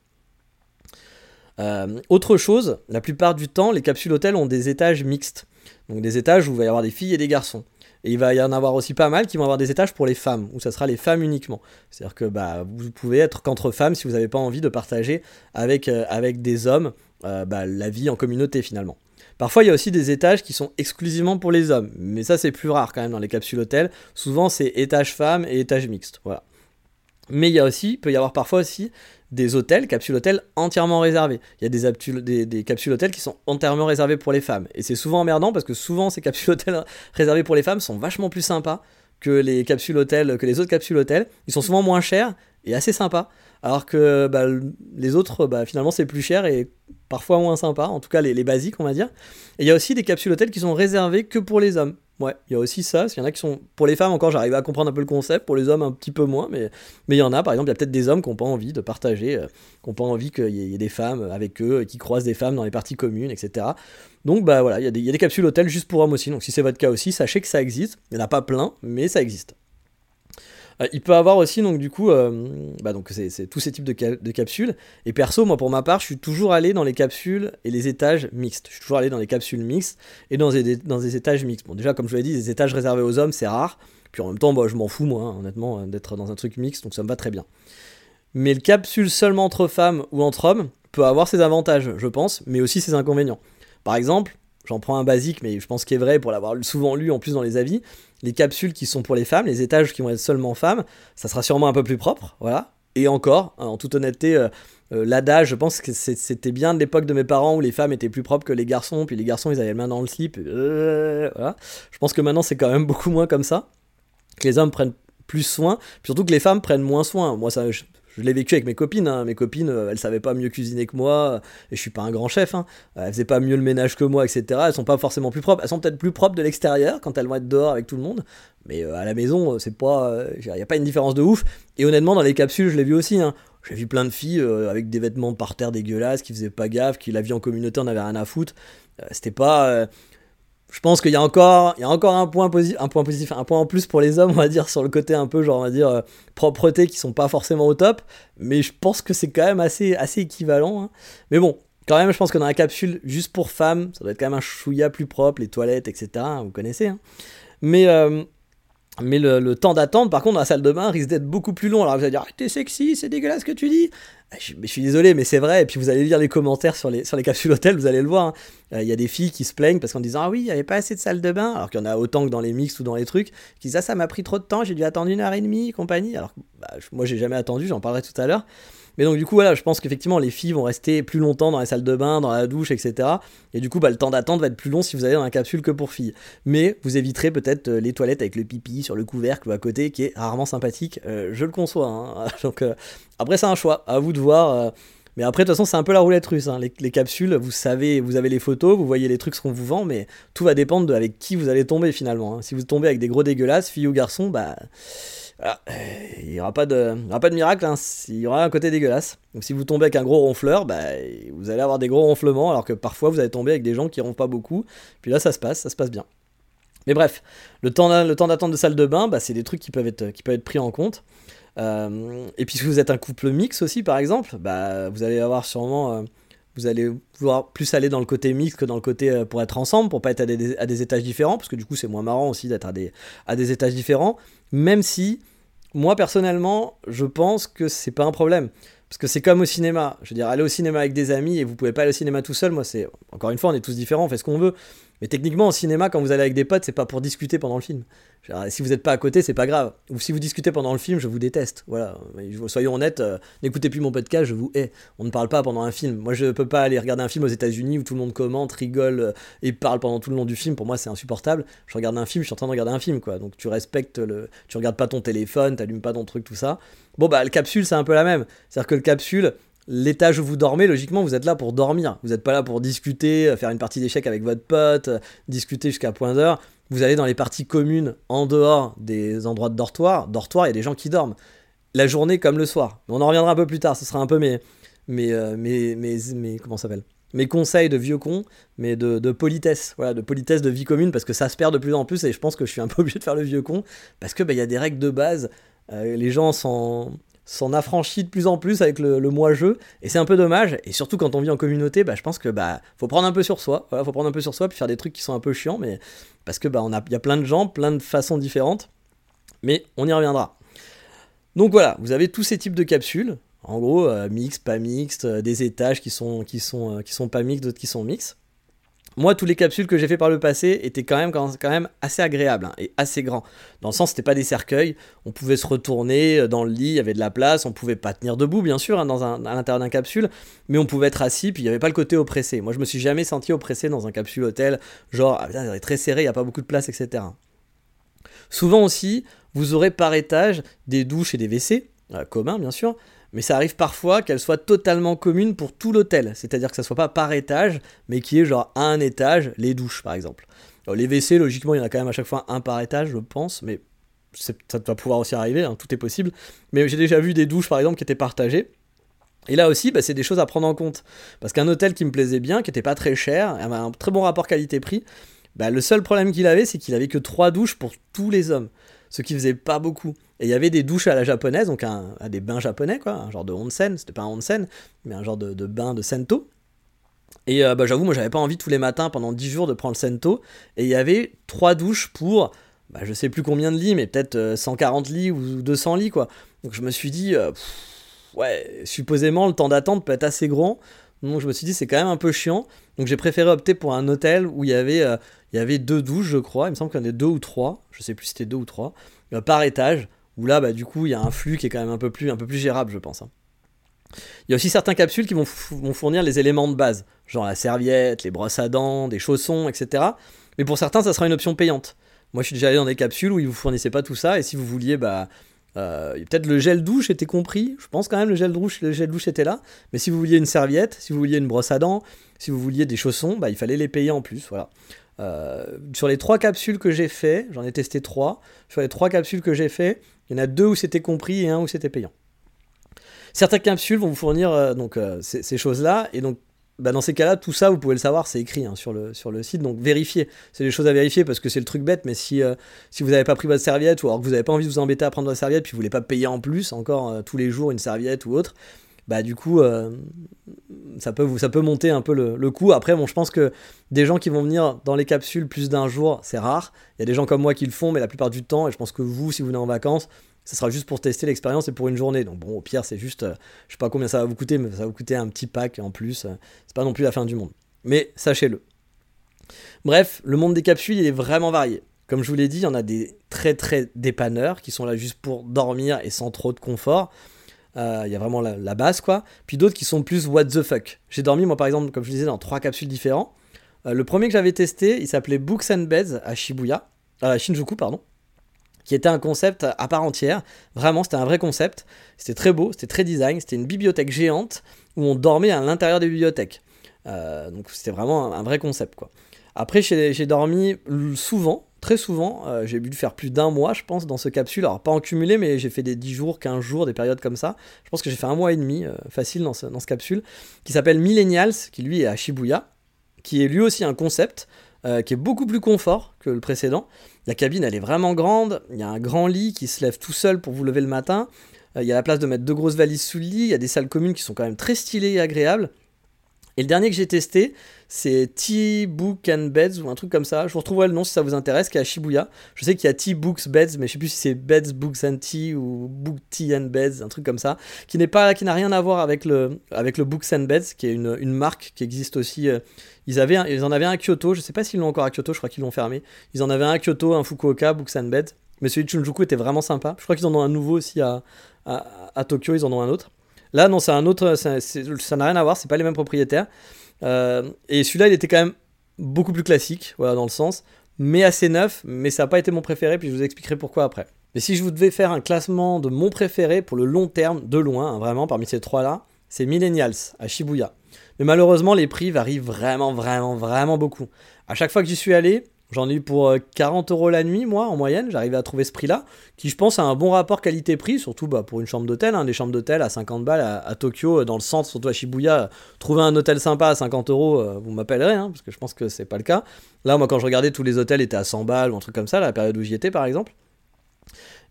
Euh, autre chose, la plupart du temps, les capsules hôtels ont des étages mixtes. Donc des étages où il va y avoir des filles et des garçons. Et il va y en avoir aussi pas mal qui vont avoir des étages pour les femmes, où ça sera les femmes uniquement. C'est-à-dire que bah, vous pouvez être qu'entre femmes si vous n'avez pas envie de partager avec, euh, des hommes euh, bah, la vie en communauté finalement. Parfois, il y a aussi des étages qui sont exclusivement pour les hommes, mais ça c'est plus rare quand même dans les capsules hôtels. Souvent, c'est étage femmes et étage mixte. Voilà. Mais il y a aussi, peut y avoir parfois aussi des hôtels, capsules hôtels entièrement réservés. Il y a des, des, capsules hôtels qui sont entièrement réservées pour les femmes. Et c'est souvent emmerdant parce que souvent ces capsules [laughs] hôtels réservées pour les femmes sont vachement plus sympas que les capsules hôtels, que les autres capsules hôtels. Ils sont souvent moins chers et assez sympas. Alors que bah, les autres, bah, finalement, c'est plus cher et parfois moins sympa, en tout cas les, les basiques, on va dire. Et il y a aussi des capsules hôtels qui sont réservées que pour les hommes. Ouais, il y a aussi ça. Il y en a qui sont. Pour les femmes, encore, j'arrive à comprendre un peu le concept. Pour les hommes, un petit peu moins. Mais mais il y en a, par exemple, il y a peut-être des hommes qui n'ont pas envie de partager, euh, qui n'ont pas envie qu'il y, ait des femmes avec eux, qui croisent des femmes dans les parties communes, etc. Donc, bah voilà, il y, il y a des capsules hôtels juste pour hommes aussi. Donc, si c'est votre cas aussi, sachez que ça existe. Il n'y en a pas plein, mais ça existe. Euh, il peut avoir aussi, donc du coup, euh, bah, donc c'est tous ces types de, capsules. Et perso, moi pour ma part, je suis toujours allé dans les capsules et les étages mixtes. Je suis toujours allé dans les capsules mixtes et dans des, dans des étages mixtes. Bon, déjà, comme je vous l'ai dit, les étages réservés aux hommes, c'est rare. Puis en même temps, bah, je m'en fous, moi, hein, honnêtement, euh, d'être dans un truc mixte, donc ça me va très bien. Mais le capsule seulement entre femmes ou entre hommes peut avoir ses avantages, je pense, mais aussi ses inconvénients. Par exemple, j'en prends un basique, mais je pense qu'il est vrai pour l'avoir souvent lu en plus dans les avis les capsules qui sont pour les femmes, les étages qui vont être seulement femmes, ça sera sûrement un peu plus propre, voilà. Et encore, hein, en toute honnêteté, euh, euh, l'adage, je pense que c'était bien de l'époque de mes parents où les femmes étaient plus propres que les garçons, puis les garçons ils avaient la main dans le slip, euh, voilà. Je pense que maintenant c'est quand même [laughs] beaucoup moins comme ça, que les hommes prennent plus soin, surtout que les femmes prennent moins soin. Moi, ça, l'ai vécu avec mes copines. Hein. Mes copines, euh, elles savaient pas mieux cuisiner que moi. Et je suis pas un grand chef. Hein. Elles faisaient pas mieux le ménage que moi, etc. Elles sont pas forcément plus propres. Elles sont peut-être plus propres de l'extérieur quand elles vont être dehors avec tout le monde. Mais euh, à la maison, euh, c'est pas, il n'y a pas une différence de ouf. Et honnêtement, dans les capsules, je l'ai vu aussi. Hein. J'ai vu plein de filles avec des vêtements par terre dégueulasses, qui faisaient pas gaffe, qui la vie en communauté en avait rien à foutre. C'était pas je pense qu'il y a encore, il y a encore un point positif, un point positif, un point en plus pour les hommes, on va dire, sur le côté un peu, genre, on va dire, euh, propreté, qui sont pas forcément au top. Mais je pense que c'est quand même assez, assez équivalent. Hein. Mais bon, quand même, je pense que dans la capsule, juste pour femmes, ça doit être quand même un chouïa plus propre, les toilettes, etc. Hein, vous connaissez. Hein. Mais, euh, mais le, temps d'attente, par contre, dans la salle de bain risque d'être beaucoup plus long. Alors vous allez dire, t'es sexy, c'est dégueulasse ce que tu dis. Ah, je, je suis désolé, mais c'est vrai. Et puis vous allez lire les commentaires sur les, sur les capsules hôtels, vous allez le voir. Euh, il y a des filles qui se plaignent parce qu'en disant, ah oui, il n'y avait pas assez de salle de bain, alors qu'il y en a autant que dans les mix ou dans les trucs, qui disent, ah ça m'a pris trop de temps, j'ai dû attendre une heure et demie, compagnie. Alors bah, moi, j'ai jamais attendu, j'en parlerai tout à l'heure. Mais donc du coup voilà, je pense qu'effectivement les filles vont rester plus longtemps dans la salle de bain, dans la douche, etc. Et du coup bah, le temps d'attente va être plus long si vous allez dans la capsule que pour filles. Mais vous éviterez peut-être euh, les toilettes avec le pipi sur le couvercle ou à côté qui est rarement sympathique. Euh, je le conçois. Hein. [laughs] donc euh, après c'est un choix, à vous de voir. Mais après, de toute façon, c'est un peu la roulette russe. Hein. Les, les, capsules, vous savez, vous avez les photos, vous voyez les trucs qu'on vous vend, mais tout va dépendre de avec qui vous allez tomber finalement. Hein. Si vous tombez avec des gros dégueulasses, filles ou garçons, bah il n'y aura, pas de, aura pas de miracle, hein. il y aura un côté dégueulasse. Donc si vous tombez avec un gros ronfleur, bah, vous allez avoir des gros ronflements, alors que parfois vous allez tomber avec des gens qui ronflent pas beaucoup. Puis là, ça se passe, ça se passe bien. Mais bref, le temps, d'attente de salle de bain, bah, c'est des trucs qui peuvent être, pris en compte. Euh, et puis si vous êtes un couple mix aussi, par exemple, bah, vous allez avoir sûrement... Euh, vous allez vouloir plus aller dans le côté mix que dans le côté euh, pour être ensemble, pour pas être à des, étages différents, parce que du coup c'est moins marrant aussi d'être à des étages différents, même si moi personnellement, je pense que c'est pas un problème. Parce que c'est comme au cinéma. Je veux dire, aller au cinéma avec des amis et vous pouvez pas aller au cinéma tout seul, moi c'est. Encore une fois, on est tous différents, on fait ce qu'on veut. Mais techniquement, au cinéma, quand vous allez avec des potes, c'est pas pour discuter pendant le film. si vous n'êtes pas à côté, c'est pas grave. Ou si vous discutez pendant le film, je vous déteste. Voilà. Soyons honnêtes, euh, n'écoutez plus mon podcast, je vous hais. On ne parle pas pendant un film. Moi, je peux pas aller regarder un film aux États-Unis où tout le monde commente, rigole euh, et parle pendant tout le long du film. Pour moi, c'est insupportable. Je regarde un film, je suis en train de regarder un film, quoi. Donc tu respectes le. Tu regardes pas ton téléphone, t'allumes pas ton truc, tout ça. Bon, bah, le capsule, c'est un peu la même. C'est-à-dire que le capsule, l'étage où vous dormez, logiquement, vous êtes là pour dormir. Vous n'êtes pas là pour discuter, euh, faire une partie d'échecs avec votre pote, euh, discuter jusqu'à point d'heure. Vous allez dans les parties communes en dehors des endroits de dortoir. Dortoir, il y a des gens qui dorment. La journée comme le soir. On en reviendra un peu plus tard. Ce sera un peu mes, mes, euh, mes, mes, comment s'appelle? Mes conseils de vieux con, mais de, politesse, voilà, de politesse de vie commune, parce que ça se perd de plus en plus, et je pense que je suis un peu [laughs] obligé de faire le vieux con, parce que bah, il y a des règles de base, les gens sont, s'en affranchit de plus en plus avec le, moi-jeu, et c'est un peu dommage, et surtout quand on vit en communauté, bah, je pense que bah faut prendre un peu sur soi, voilà, faut prendre un peu sur soi, puis faire des trucs qui sont un peu chiants, mais parce que bah on a, y a plein de gens, plein de façons différentes, mais on y reviendra. Donc voilà, vous avez tous ces types de capsules, en gros, euh, pas mixte, euh, des étages qui sont, qui sont, euh, qui sont pas mixtes, d'autres qui sont mix. Moi, tous les capsules que j'ai fait par le passé étaient quand même, quand assez agréables hein, et assez grands. Dans le sens, c'était pas des cercueils, on pouvait se retourner euh, dans le lit, il y avait de la place, on pouvait pas tenir debout, bien sûr, hein, dans à l'intérieur d'un capsule, mais on pouvait être assis, puis il n'y avait pas le côté oppressé. Moi, je me suis jamais senti oppressé dans un capsule hôtel, genre, ah, putain, très serré, il n'y a pas beaucoup de place, etc. Souvent aussi, vous aurez par étage des douches et des WC, euh, communs bien sûr, mais ça arrive parfois qu'elles soient totalement communes pour tout l'hôtel. C'est-à-dire que ça soit pas par étage, mais qu'il y ait genre un étage, les douches par exemple. les WC, logiquement, il y en a quand même à chaque fois un par étage, je pense, mais ça va pouvoir aussi arriver, hein, tout est possible. Mais j'ai déjà vu des douches par exemple qui étaient partagées. Et là aussi, bah, c'est des choses à prendre en compte. Parce qu'un hôtel qui me plaisait bien, qui était pas très cher, avait un très bon rapport qualité-prix, bah, le seul problème qu'il avait, c'est qu'il avait que trois douches pour tous les hommes. Ce qui faisait pas beaucoup. Et il y avait des douches à la japonaise, donc un, des bains japonais, quoi, un genre de onsen, c'était pas un onsen, mais un genre de, bain de sento. Et euh, bah, j'avoue, moi j'avais pas envie tous les matins pendant 10 jours de prendre le sento. Et il y avait trois douches pour, bah, je sais plus combien de lits, mais peut-être 140 euh, lits ou 200 lits, quoi. Donc je me suis dit, euh, ouais, supposément le temps d'attente peut être assez grand. Donc je me suis dit, c'est quand même un peu chiant. Donc j'ai préféré opter pour un hôtel où il y avait il y avait deux douches, je crois. Il me semble qu'il y en avait deux ou trois. Je sais plus si c'était deux ou trois. Euh, par étage. Où là, bah, du coup, il y a un flux qui est quand même un peu plus, gérable, je pense. Hein. Il y a aussi certaines capsules qui vont, vont, fournir les éléments de base, genre la serviette, les brosses à dents, des chaussons, etc. Mais pour certains, ça sera une option payante. Moi, je suis déjà allé dans des capsules où ils vous fournissaient pas tout ça, et si vous vouliez, bah, euh, peut-être le gel douche était compris. Je pense quand même le gel douche, le gel douche était là. Mais si vous vouliez une serviette, si vous vouliez une brosse à dents, si vous vouliez des chaussons, bah, il fallait les payer en plus. Voilà. Euh, sur les trois capsules que j'ai fait, j'en ai testé trois, sur les trois capsules que j'ai fait, il y en a deux où c'était compris et un où c'était payant. Certaines capsules vont vous fournir euh, euh, ces, choses-là, et donc bah, dans ces cas-là, tout ça, vous pouvez le savoir, c'est écrit hein, sur, le, site, donc vérifiez. C'est des choses à vérifier parce que c'est le truc bête, mais si, si vous n'avez pas pris votre serviette ou alors que vous n'avez pas envie de vous embêter à prendre votre serviette, puis vous voulez pas payer en plus encore tous les jours une serviette ou autre, bah du coup euh, ça peut ça peut monter un peu le, le coût après bon je pense que des gens qui vont venir dans les capsules plus d'un jour c'est rare. Il y a des gens comme moi qui le font mais la plupart du temps et je pense que vous si vous venez en vacances ça sera juste pour tester l'expérience et pour une journée. Donc bon au pire c'est juste euh, je sais pas combien ça va vous coûter mais ça va vous coûter un petit pack en plus. Euh, c'est pas non plus la fin du monde. Mais sachez-le. Bref le monde des capsules il est vraiment varié. Comme je vous l'ai dit, il y en a des très très dépanneurs qui sont là juste pour dormir et sans trop de confort. Euh, il y a vraiment la, base, quoi. Puis d'autres qui sont plus what the fuck. J'ai dormi, moi, par exemple, comme je disais, dans trois capsules différents. Euh, le premier que j'avais testé, il s'appelait Books and Beds à Shibuya, à Shinjuku, pardon qui était un concept à part entière. Vraiment, c'était un vrai concept. C'était très beau, c'était très design. C'était une bibliothèque géante où on dormait à l'intérieur des bibliothèques. Euh, donc c'était vraiment un, vrai concept, quoi. Après, j'ai dormi souvent très souvent. Euh, j'ai dû faire plus d'un mois, je pense, dans ce capsule. Alors, pas en cumulé, mais j'ai fait des 10 jours, 15 jours, des périodes comme ça. Je pense que j'ai fait un mois et demi, euh, facile, dans ce, capsule, qui s'appelle Millennials, qui lui est à Shibuya, qui est lui aussi un concept, euh, qui est beaucoup plus confort que le précédent. La cabine, elle est vraiment grande. Il y a un grand lit qui se lève tout seul pour vous lever le matin. Il y a la place de mettre deux grosses valises sous le lit. Il y a des salles communes qui sont quand même très stylées et agréables. Et le dernier que j'ai testé, c'est T-Book and Beds ou un truc comme ça. Je vous retrouverai le nom si ça vous intéresse, qui est à Shibuya. Je sais qu'il y a T-Books Beds, mais je sais plus si c'est Beds, Books and Tea ou Book Tea and Beds, un truc comme ça, qui n'est pas, qui n'a rien à voir avec le, avec le Books and Beds, qui est une, marque qui existe aussi. Euh, ils, avaient ils en avaient un à Kyoto, je sais pas s'ils l'ont encore à Kyoto, je crois qu'ils l'ont fermé. Ils en avaient un à Kyoto, un Fukuoka, Books and Beds. Mais celui de Shinjuku était vraiment sympa. Je crois qu'ils en ont un nouveau aussi à, à Tokyo, ils en ont un autre. Là, non, c'est un autre, ça n'a rien à voir, c'est pas les mêmes propriétaires. Euh, et celui-là, il était quand même beaucoup plus classique, voilà, dans le sens, mais assez neuf, mais ça n'a pas été mon préféré, puis je vous expliquerai pourquoi après. Mais si je vous devais faire un classement de mon préféré pour le long terme, de loin, hein, vraiment, parmi ces trois-là, c'est Millennials à Shibuya. Mais malheureusement, les prix varient vraiment, vraiment, vraiment beaucoup. À chaque fois que j'y suis allé, J'en ai eu pour 40 euh, euros la nuit, moi, en moyenne. J'arrivais à trouver ce prix-là, qui, je pense, a un bon rapport qualité-prix, surtout bah, pour une chambre d'hôtel. Hein, des chambres d'hôtel à 50 balles à, Tokyo, euh, dans le centre, surtout à Shibuya. Trouver un hôtel sympa à 50 euros, euh, vous m'appellerez, hein, parce que je pense que c'est pas le cas. Là, moi, quand je regardais, tous les hôtels étaient à 100 balles ou un truc comme ça, la période où j'y étais, par exemple.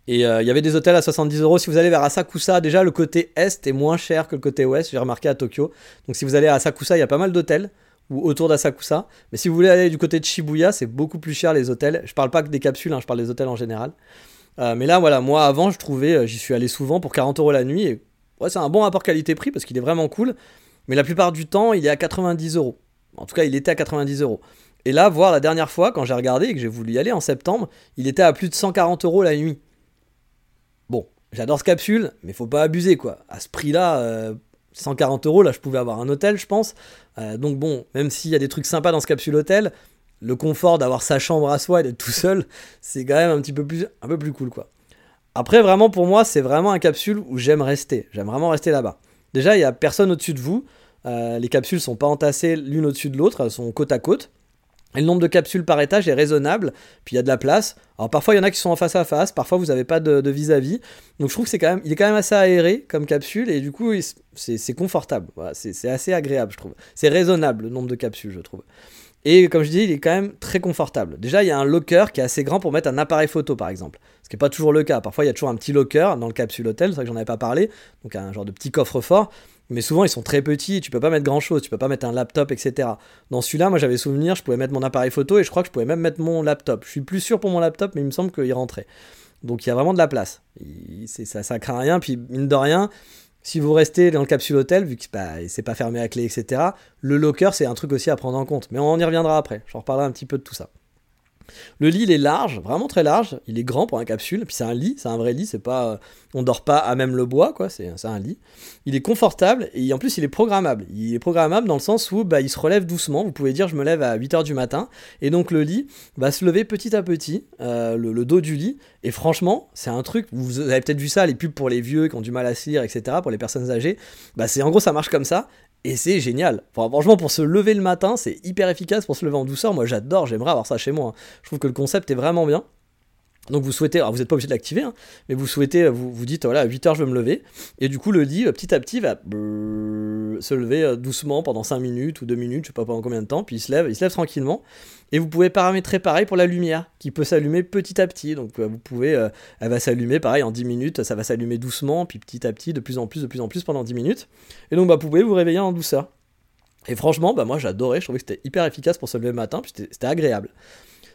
Et il y avait des hôtels à 70 euros. Si vous allez vers Asakusa, déjà le côté est est moins cher que le côté ouest, j'ai remarqué à Tokyo. Donc si vous allez à Asakusa, il y a pas mal d'hôtels ou autour d'Asakusa. Mais si vous voulez aller du côté de Shibuya, c'est beaucoup plus cher les hôtels. Je parle pas que des capsules, hein, je parle des hôtels en général. Euh, mais là, voilà, moi avant, je trouvais, euh, j'y suis allé souvent pour 40 euros la nuit. Et ouais, c'est un bon rapport qualité-prix parce qu'il est vraiment cool. Mais la plupart du temps, il est à 90 euros. En tout cas, il était à 90 euros. Et là, voir la dernière fois, quand j'ai regardé et que j'ai voulu y aller en septembre, il était à plus de 140 euros la nuit. Bon, j'adore ce capsule, mais faut pas abuser quoi. À ce prix-là, 140 euros, là je pouvais avoir un hôtel, je pense. donc bon, même s'il y a des trucs sympas dans ce capsule hôtel, le confort d'avoir sa chambre à soi et d'être tout seul, [laughs] c'est quand même un petit peu plus, un peu plus cool, quoi. Après, vraiment, pour moi, c'est vraiment un capsule où j'aime rester. J'aime vraiment rester là-bas. Déjà, il n'y a personne au-dessus de vous. Euh, les capsules sont pas entassées l'une au-dessus de l'autre, elles sont côte à côte. Et le nombre de capsules par étage est raisonnable, puis il y a de la place. Alors parfois il y en a qui sont en face à face, parfois vous n'avez pas de vis-à-vis. Donc je trouve que c'est quand même, il est quand même assez aéré comme capsule et du coup c'est confortable. c'est assez agréable je trouve. C'est raisonnable le nombre de capsules je trouve. Et comme je dis, il est quand même très confortable. Déjà, il y a un locker qui est assez grand pour mettre un appareil photo, par exemple. Ce qui n'est pas toujours le cas. Parfois, il y a toujours un petit locker dans le capsule hôtel, c'est vrai que j'en avais pas parlé. Donc, un genre de petit coffre-fort. Mais souvent, ils sont très petits et tu peux pas mettre grand chose. Tu peux pas mettre un laptop, etc. Dans celui-là, moi, j'avais souvenir, je pouvais mettre mon appareil photo et je crois que je pouvais même mettre mon laptop. Je suis plus sûr pour mon laptop, mais il me semble qu'il rentrait. Donc, il y a vraiment de la place. ça, ça craint rien. Puis, mine de rien, si vous restez dans le capsule hôtel, vu que bah, c'est pas fermé à clé, etc., le locker, c'est un truc aussi à prendre en compte. Mais on y reviendra après. Je reparlerai un petit peu de tout ça. Le lit, il est large, vraiment très large. Il est grand pour un capsule. Puis c'est un lit, c'est un vrai lit. C'est pas, euh, on dort pas à même le bois, quoi. C'est un lit. Il est confortable et en plus il est programmable. Il est programmable dans le sens où bah, il se relève doucement. Vous pouvez dire je me lève à 8h du matin et donc le lit va se lever petit à petit, euh, le, dos du lit. Et franchement, c'est un truc. Vous avez peut-être vu ça, les pubs pour les vieux qui ont du mal à se lire, etc. Pour les personnes âgées. Bah c'est en gros ça marche comme ça et c'est génial. franchement, pour se lever le matin, c'est hyper efficace pour se lever en douceur. Moi, j'adore, j'aimerais avoir ça chez moi. Hein. Je trouve que le concept est vraiment bien. Donc vous souhaitez, alors vous n'êtes pas obligé de l'activer, hein, mais vous souhaitez, vous vous dites voilà à 8h je vais me lever, et du coup le lit euh, petit à petit va se lever euh, doucement pendant 5 minutes ou 2 minutes, je sais pas pendant combien de temps, puis il se lève, il se lève tranquillement, et vous pouvez paramétrer pareil pour la lumière, qui peut s'allumer petit à petit, donc euh, vous pouvez, elle va s'allumer pareil en 10 minutes, ça va s'allumer doucement, puis petit à petit, de plus en plus, de plus en plus pendant 10 minutes, et donc bah, vous pouvez vous réveiller en douceur. Et franchement, bah moi j'adorais, je trouvais que c'était hyper efficace pour se lever le matin, puis c'était agréable.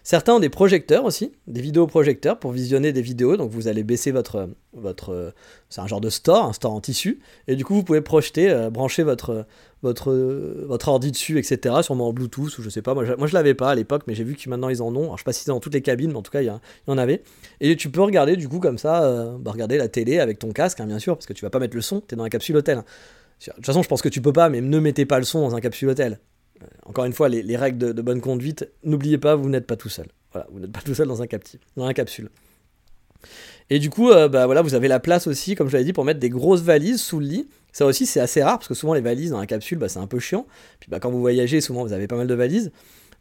Certains ont des projecteurs aussi, des vidéoprojecteurs pour visionner des vidéos. Donc vous allez baisser votre, votre c'est un genre de store, un store en tissu, et du coup vous pouvez projeter, euh, brancher votre, votre, votre ordi dessus, etc. Sûrement en Bluetooth ou je sais pas. Moi je, moi, je l'avais pas à l'époque, mais j'ai vu que maintenant ils en ont. Alors je sais pas si c'est dans toutes les cabines, mais en tout cas il y, en avait. Et tu peux regarder du coup comme ça, euh, bah, regarder la télé avec ton casque, hein, bien sûr, parce que tu vas pas mettre le son. tu dans la capsule hôtel. De toute façon, je pense que tu peux pas, mais ne mettez pas le son dans un capsule hôtel. Euh, encore une fois, les, règles de, bonne conduite, n'oubliez pas, vous n'êtes pas tout seul. Voilà, vous n'êtes pas [laughs] tout seul dans un, captif, dans un capsule. Et du coup, euh, bah voilà, vous avez la place aussi, comme je l'avais dit, pour mettre des grosses valises sous le lit. Ça aussi, c'est assez rare parce que souvent les valises dans la capsule, bah, c'est un peu chiant. Puis bah, quand vous voyagez, souvent vous avez pas mal de valises.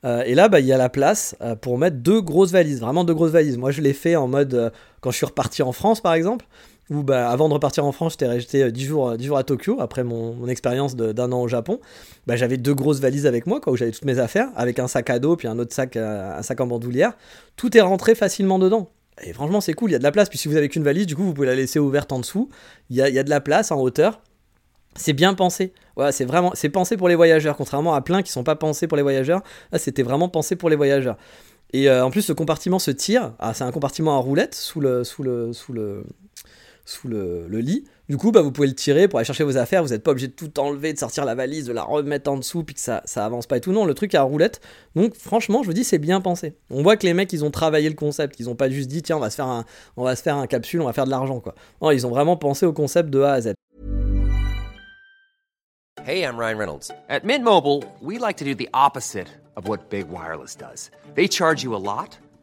Euh, et là, bah, il y a la place pour mettre deux grosses valises, vraiment deux grosses valises. Moi, je l'ai fait en mode quand je suis reparti en France, par exemple où bah, avant de repartir en France, j'étais resté 10 jours, 10 jours à Tokyo, après mon, expérience d'un an au Japon. Bah, j'avais deux grosses valises avec moi, quoi, où j'avais toutes mes affaires, avec un sac à dos, puis un autre sac, euh, un sac en bandoulière. Tout est rentré facilement dedans. Et franchement, c'est cool, il y a de la place. Puis si vous avez qu'une valise, du coup, vous pouvez la laisser ouverte en dessous. Il y a, de la place en hauteur. C'est bien pensé. Voilà, c'est vraiment, c'est pensé pour les voyageurs, contrairement à plein qui sont pas pensés pour les voyageurs. Là, c'était vraiment pensé pour les voyageurs. Et euh, en plus, ce compartiment se tire. Ah, c'est un compartiment à roulette sous le, sous le, sous le, sous le, lit. Du coup, bah, vous pouvez le tirer pour aller chercher vos affaires. Vous n'êtes pas obligé de tout enlever, de sortir la valise, de la remettre en dessous, puis que ça, ça avance pas et tout. Non, le truc à roulette. Donc, franchement, je vous dis, c'est bien pensé. On voit que les mecs, ils ont travaillé le concept. Ils ont pas juste dit, tiens, on va se faire un, capsule, on va faire de l'argent, ils ont vraiment pensé au concept de A à Z. Hey, I'm Ryan Reynolds. At Mint Mobile, we like to do the opposite of what Big Wireless does. They charge you a lot.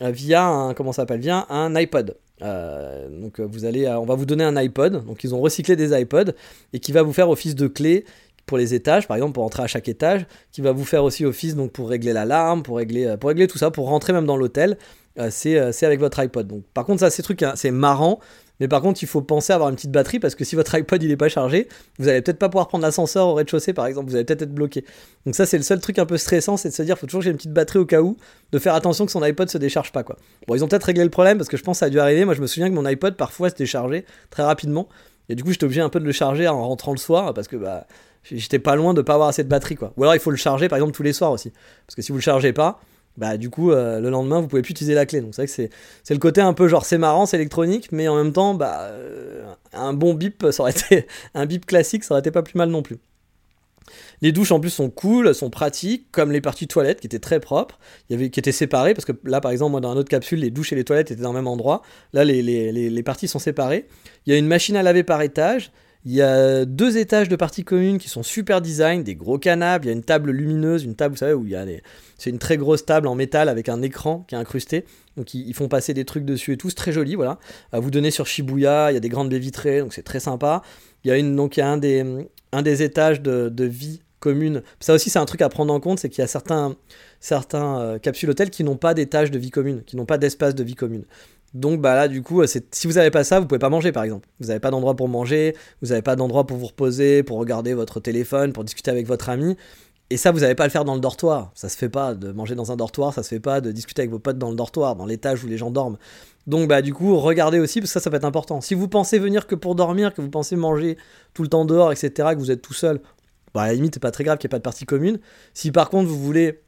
via un, comment s'appelle, via un iPod. donc vous allez, on va vous donner un iPod. Donc ils ont recyclé des iPods et qui va vous faire office de clé pour les étages, par exemple pour entrer à chaque étage, qui va vous faire aussi office donc pour régler l'alarme, pour régler, pour régler tout ça, pour rentrer même dans l'hôtel. c'est, c'est avec votre iPod. Donc par contre ça, ces hein, c'est marrant. Mais par contre, il faut penser à avoir une petite batterie parce que si votre iPod il n'est pas chargé, vous allez peut-être pas pouvoir prendre l'ascenseur au rez-de-chaussée par exemple, vous allez peut-être être bloqué. Donc ça c'est le seul truc un peu stressant, c'est de se dire faut toujours que j'ai une petite batterie au cas où, de faire attention que son iPod se décharge pas quoi. Bon, ils ont peut-être réglé le problème parce que je pense que ça a dû arriver. Moi je me souviens que mon iPod parfois se déchargeait très rapidement et du coup j'étais obligé un peu de le charger en rentrant le soir parce que bah j'étais pas loin de pas avoir assez de batterie quoi. Ou alors il faut le charger par exemple tous les soirs aussi parce que si vous le chargez pas, bah du coup euh, le lendemain vous pouvez plus utiliser la clé donc c'est vrai que c'est, le côté un peu genre c'est marrant c'est électronique mais en même temps bah euh, un bon bip ça aurait été [laughs] un bip classique ça aurait été pas plus mal non plus les douches en plus sont cool, sont pratiques, comme les parties toilettes qui étaient très propres, y avait, qui étaient séparées, parce que là par exemple, moi dans un autre capsule, les douches et les toilettes étaient dans le même endroit. Là, les, les parties sont séparées. Il y a une machine à laver par étage. Il y a deux étages de parties communes qui sont super design, des gros canapes, il y a une table lumineuse, une table, vous savez, où il y a des... C'est une très grosse table en métal avec un écran qui est incrusté. Donc ils, font passer des trucs dessus et tout, c'est très joli, voilà. À vous donner sur Shibuya, il y a des grandes baies vitrées, donc c'est très sympa. Il y a, donc, il a un, des, étages de, vie commune. Ça aussi, c'est un truc à prendre en compte, c'est qu'il y a certains, certains euh, capsules hôtels qui n'ont pas d'étage de vie commune, qui n'ont pas d'espace de vie commune. Donc bah là du coup, si vous n'avez pas ça, vous pouvez pas manger par exemple. Vous n'avez pas d'endroit pour manger, vous n'avez pas d'endroit pour vous reposer, pour regarder votre téléphone, pour discuter avec votre ami. Et ça, vous n'allez pas le faire dans le dortoir. Ça se fait pas de manger dans un dortoir, ça se fait pas de discuter avec vos potes dans le dortoir, dans l'étage où les gens dorment. Donc bah du coup, regardez aussi parce que ça, ça peut être important. Si vous pensez venir que pour dormir, que vous pensez manger tout le temps dehors, etc., que vous êtes tout seul, bah à la limite, c'est pas très grave qu'il n'y ait pas de partie commune. Si par contre vous voulez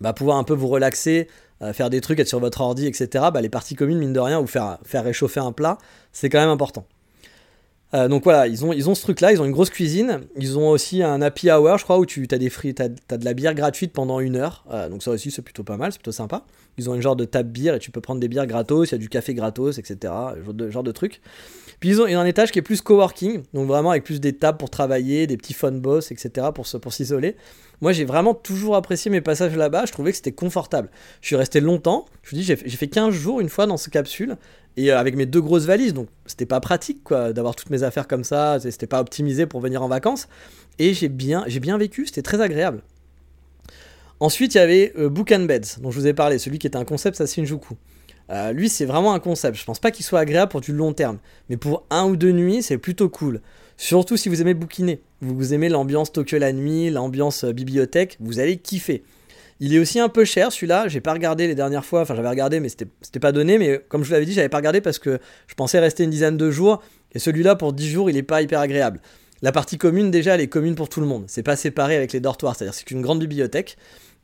bah, pouvoir un peu vous relaxer, euh, faire des trucs, être sur votre ordi, etc., bah, les parties communes, mine de rien, ou faire, réchauffer un plat, c'est quand même important. Euh, donc voilà, ils ont, ils ont ce truc-là, ils ont une grosse cuisine, ils ont aussi un happy hour, je crois, où tu as, des fruits, as, de la bière gratuite pendant une heure, euh, donc ça aussi c'est plutôt pas mal, c'est plutôt sympa. Ils ont une genre de table bière et tu peux prendre des bières gratos, il y a du café gratos, etc., genre de, genre de trucs. Puis ils ont, un étage qui est plus coworking, donc vraiment avec plus des tables pour travailler, des petits fun boss, etc., pour, pour s'isoler. Moi, j'ai vraiment toujours apprécié mes passages là-bas. Je trouvais que c'était confortable. Je suis resté longtemps. Je vous dis, j'ai fait 15 jours une fois dans ce capsule. Et euh, avec mes deux grosses valises. Donc, c'était pas pratique, quoi, d'avoir toutes mes affaires comme ça. C'était pas optimisé pour venir en vacances. Et j'ai bien, j'ai bien vécu. C'était très agréable. Ensuite, il y avait euh, Book and Beds, dont je vous ai parlé. Celui qui est un concept à Shinjuku. Euh, lui, c'est vraiment un concept. Je pense pas qu'il soit agréable pour du long terme. Mais pour un ou deux nuits, c'est plutôt cool. Surtout si vous aimez bouquiner, vous aimez l'ambiance Tokyo la nuit, l'ambiance euh, bibliothèque, vous allez kiffer. Il est aussi un peu cher celui-là, j'ai pas regardé les dernières fois, enfin j'avais regardé mais c'était pas donné, mais comme je vous l'avais dit, j'avais pas regardé parce que je pensais rester une dizaine de jours, et celui-là pour 10 jours il est pas hyper agréable. La partie commune déjà elle est commune pour tout le monde, c'est pas séparé avec les dortoirs, c'est-à-dire c'est une grande bibliothèque,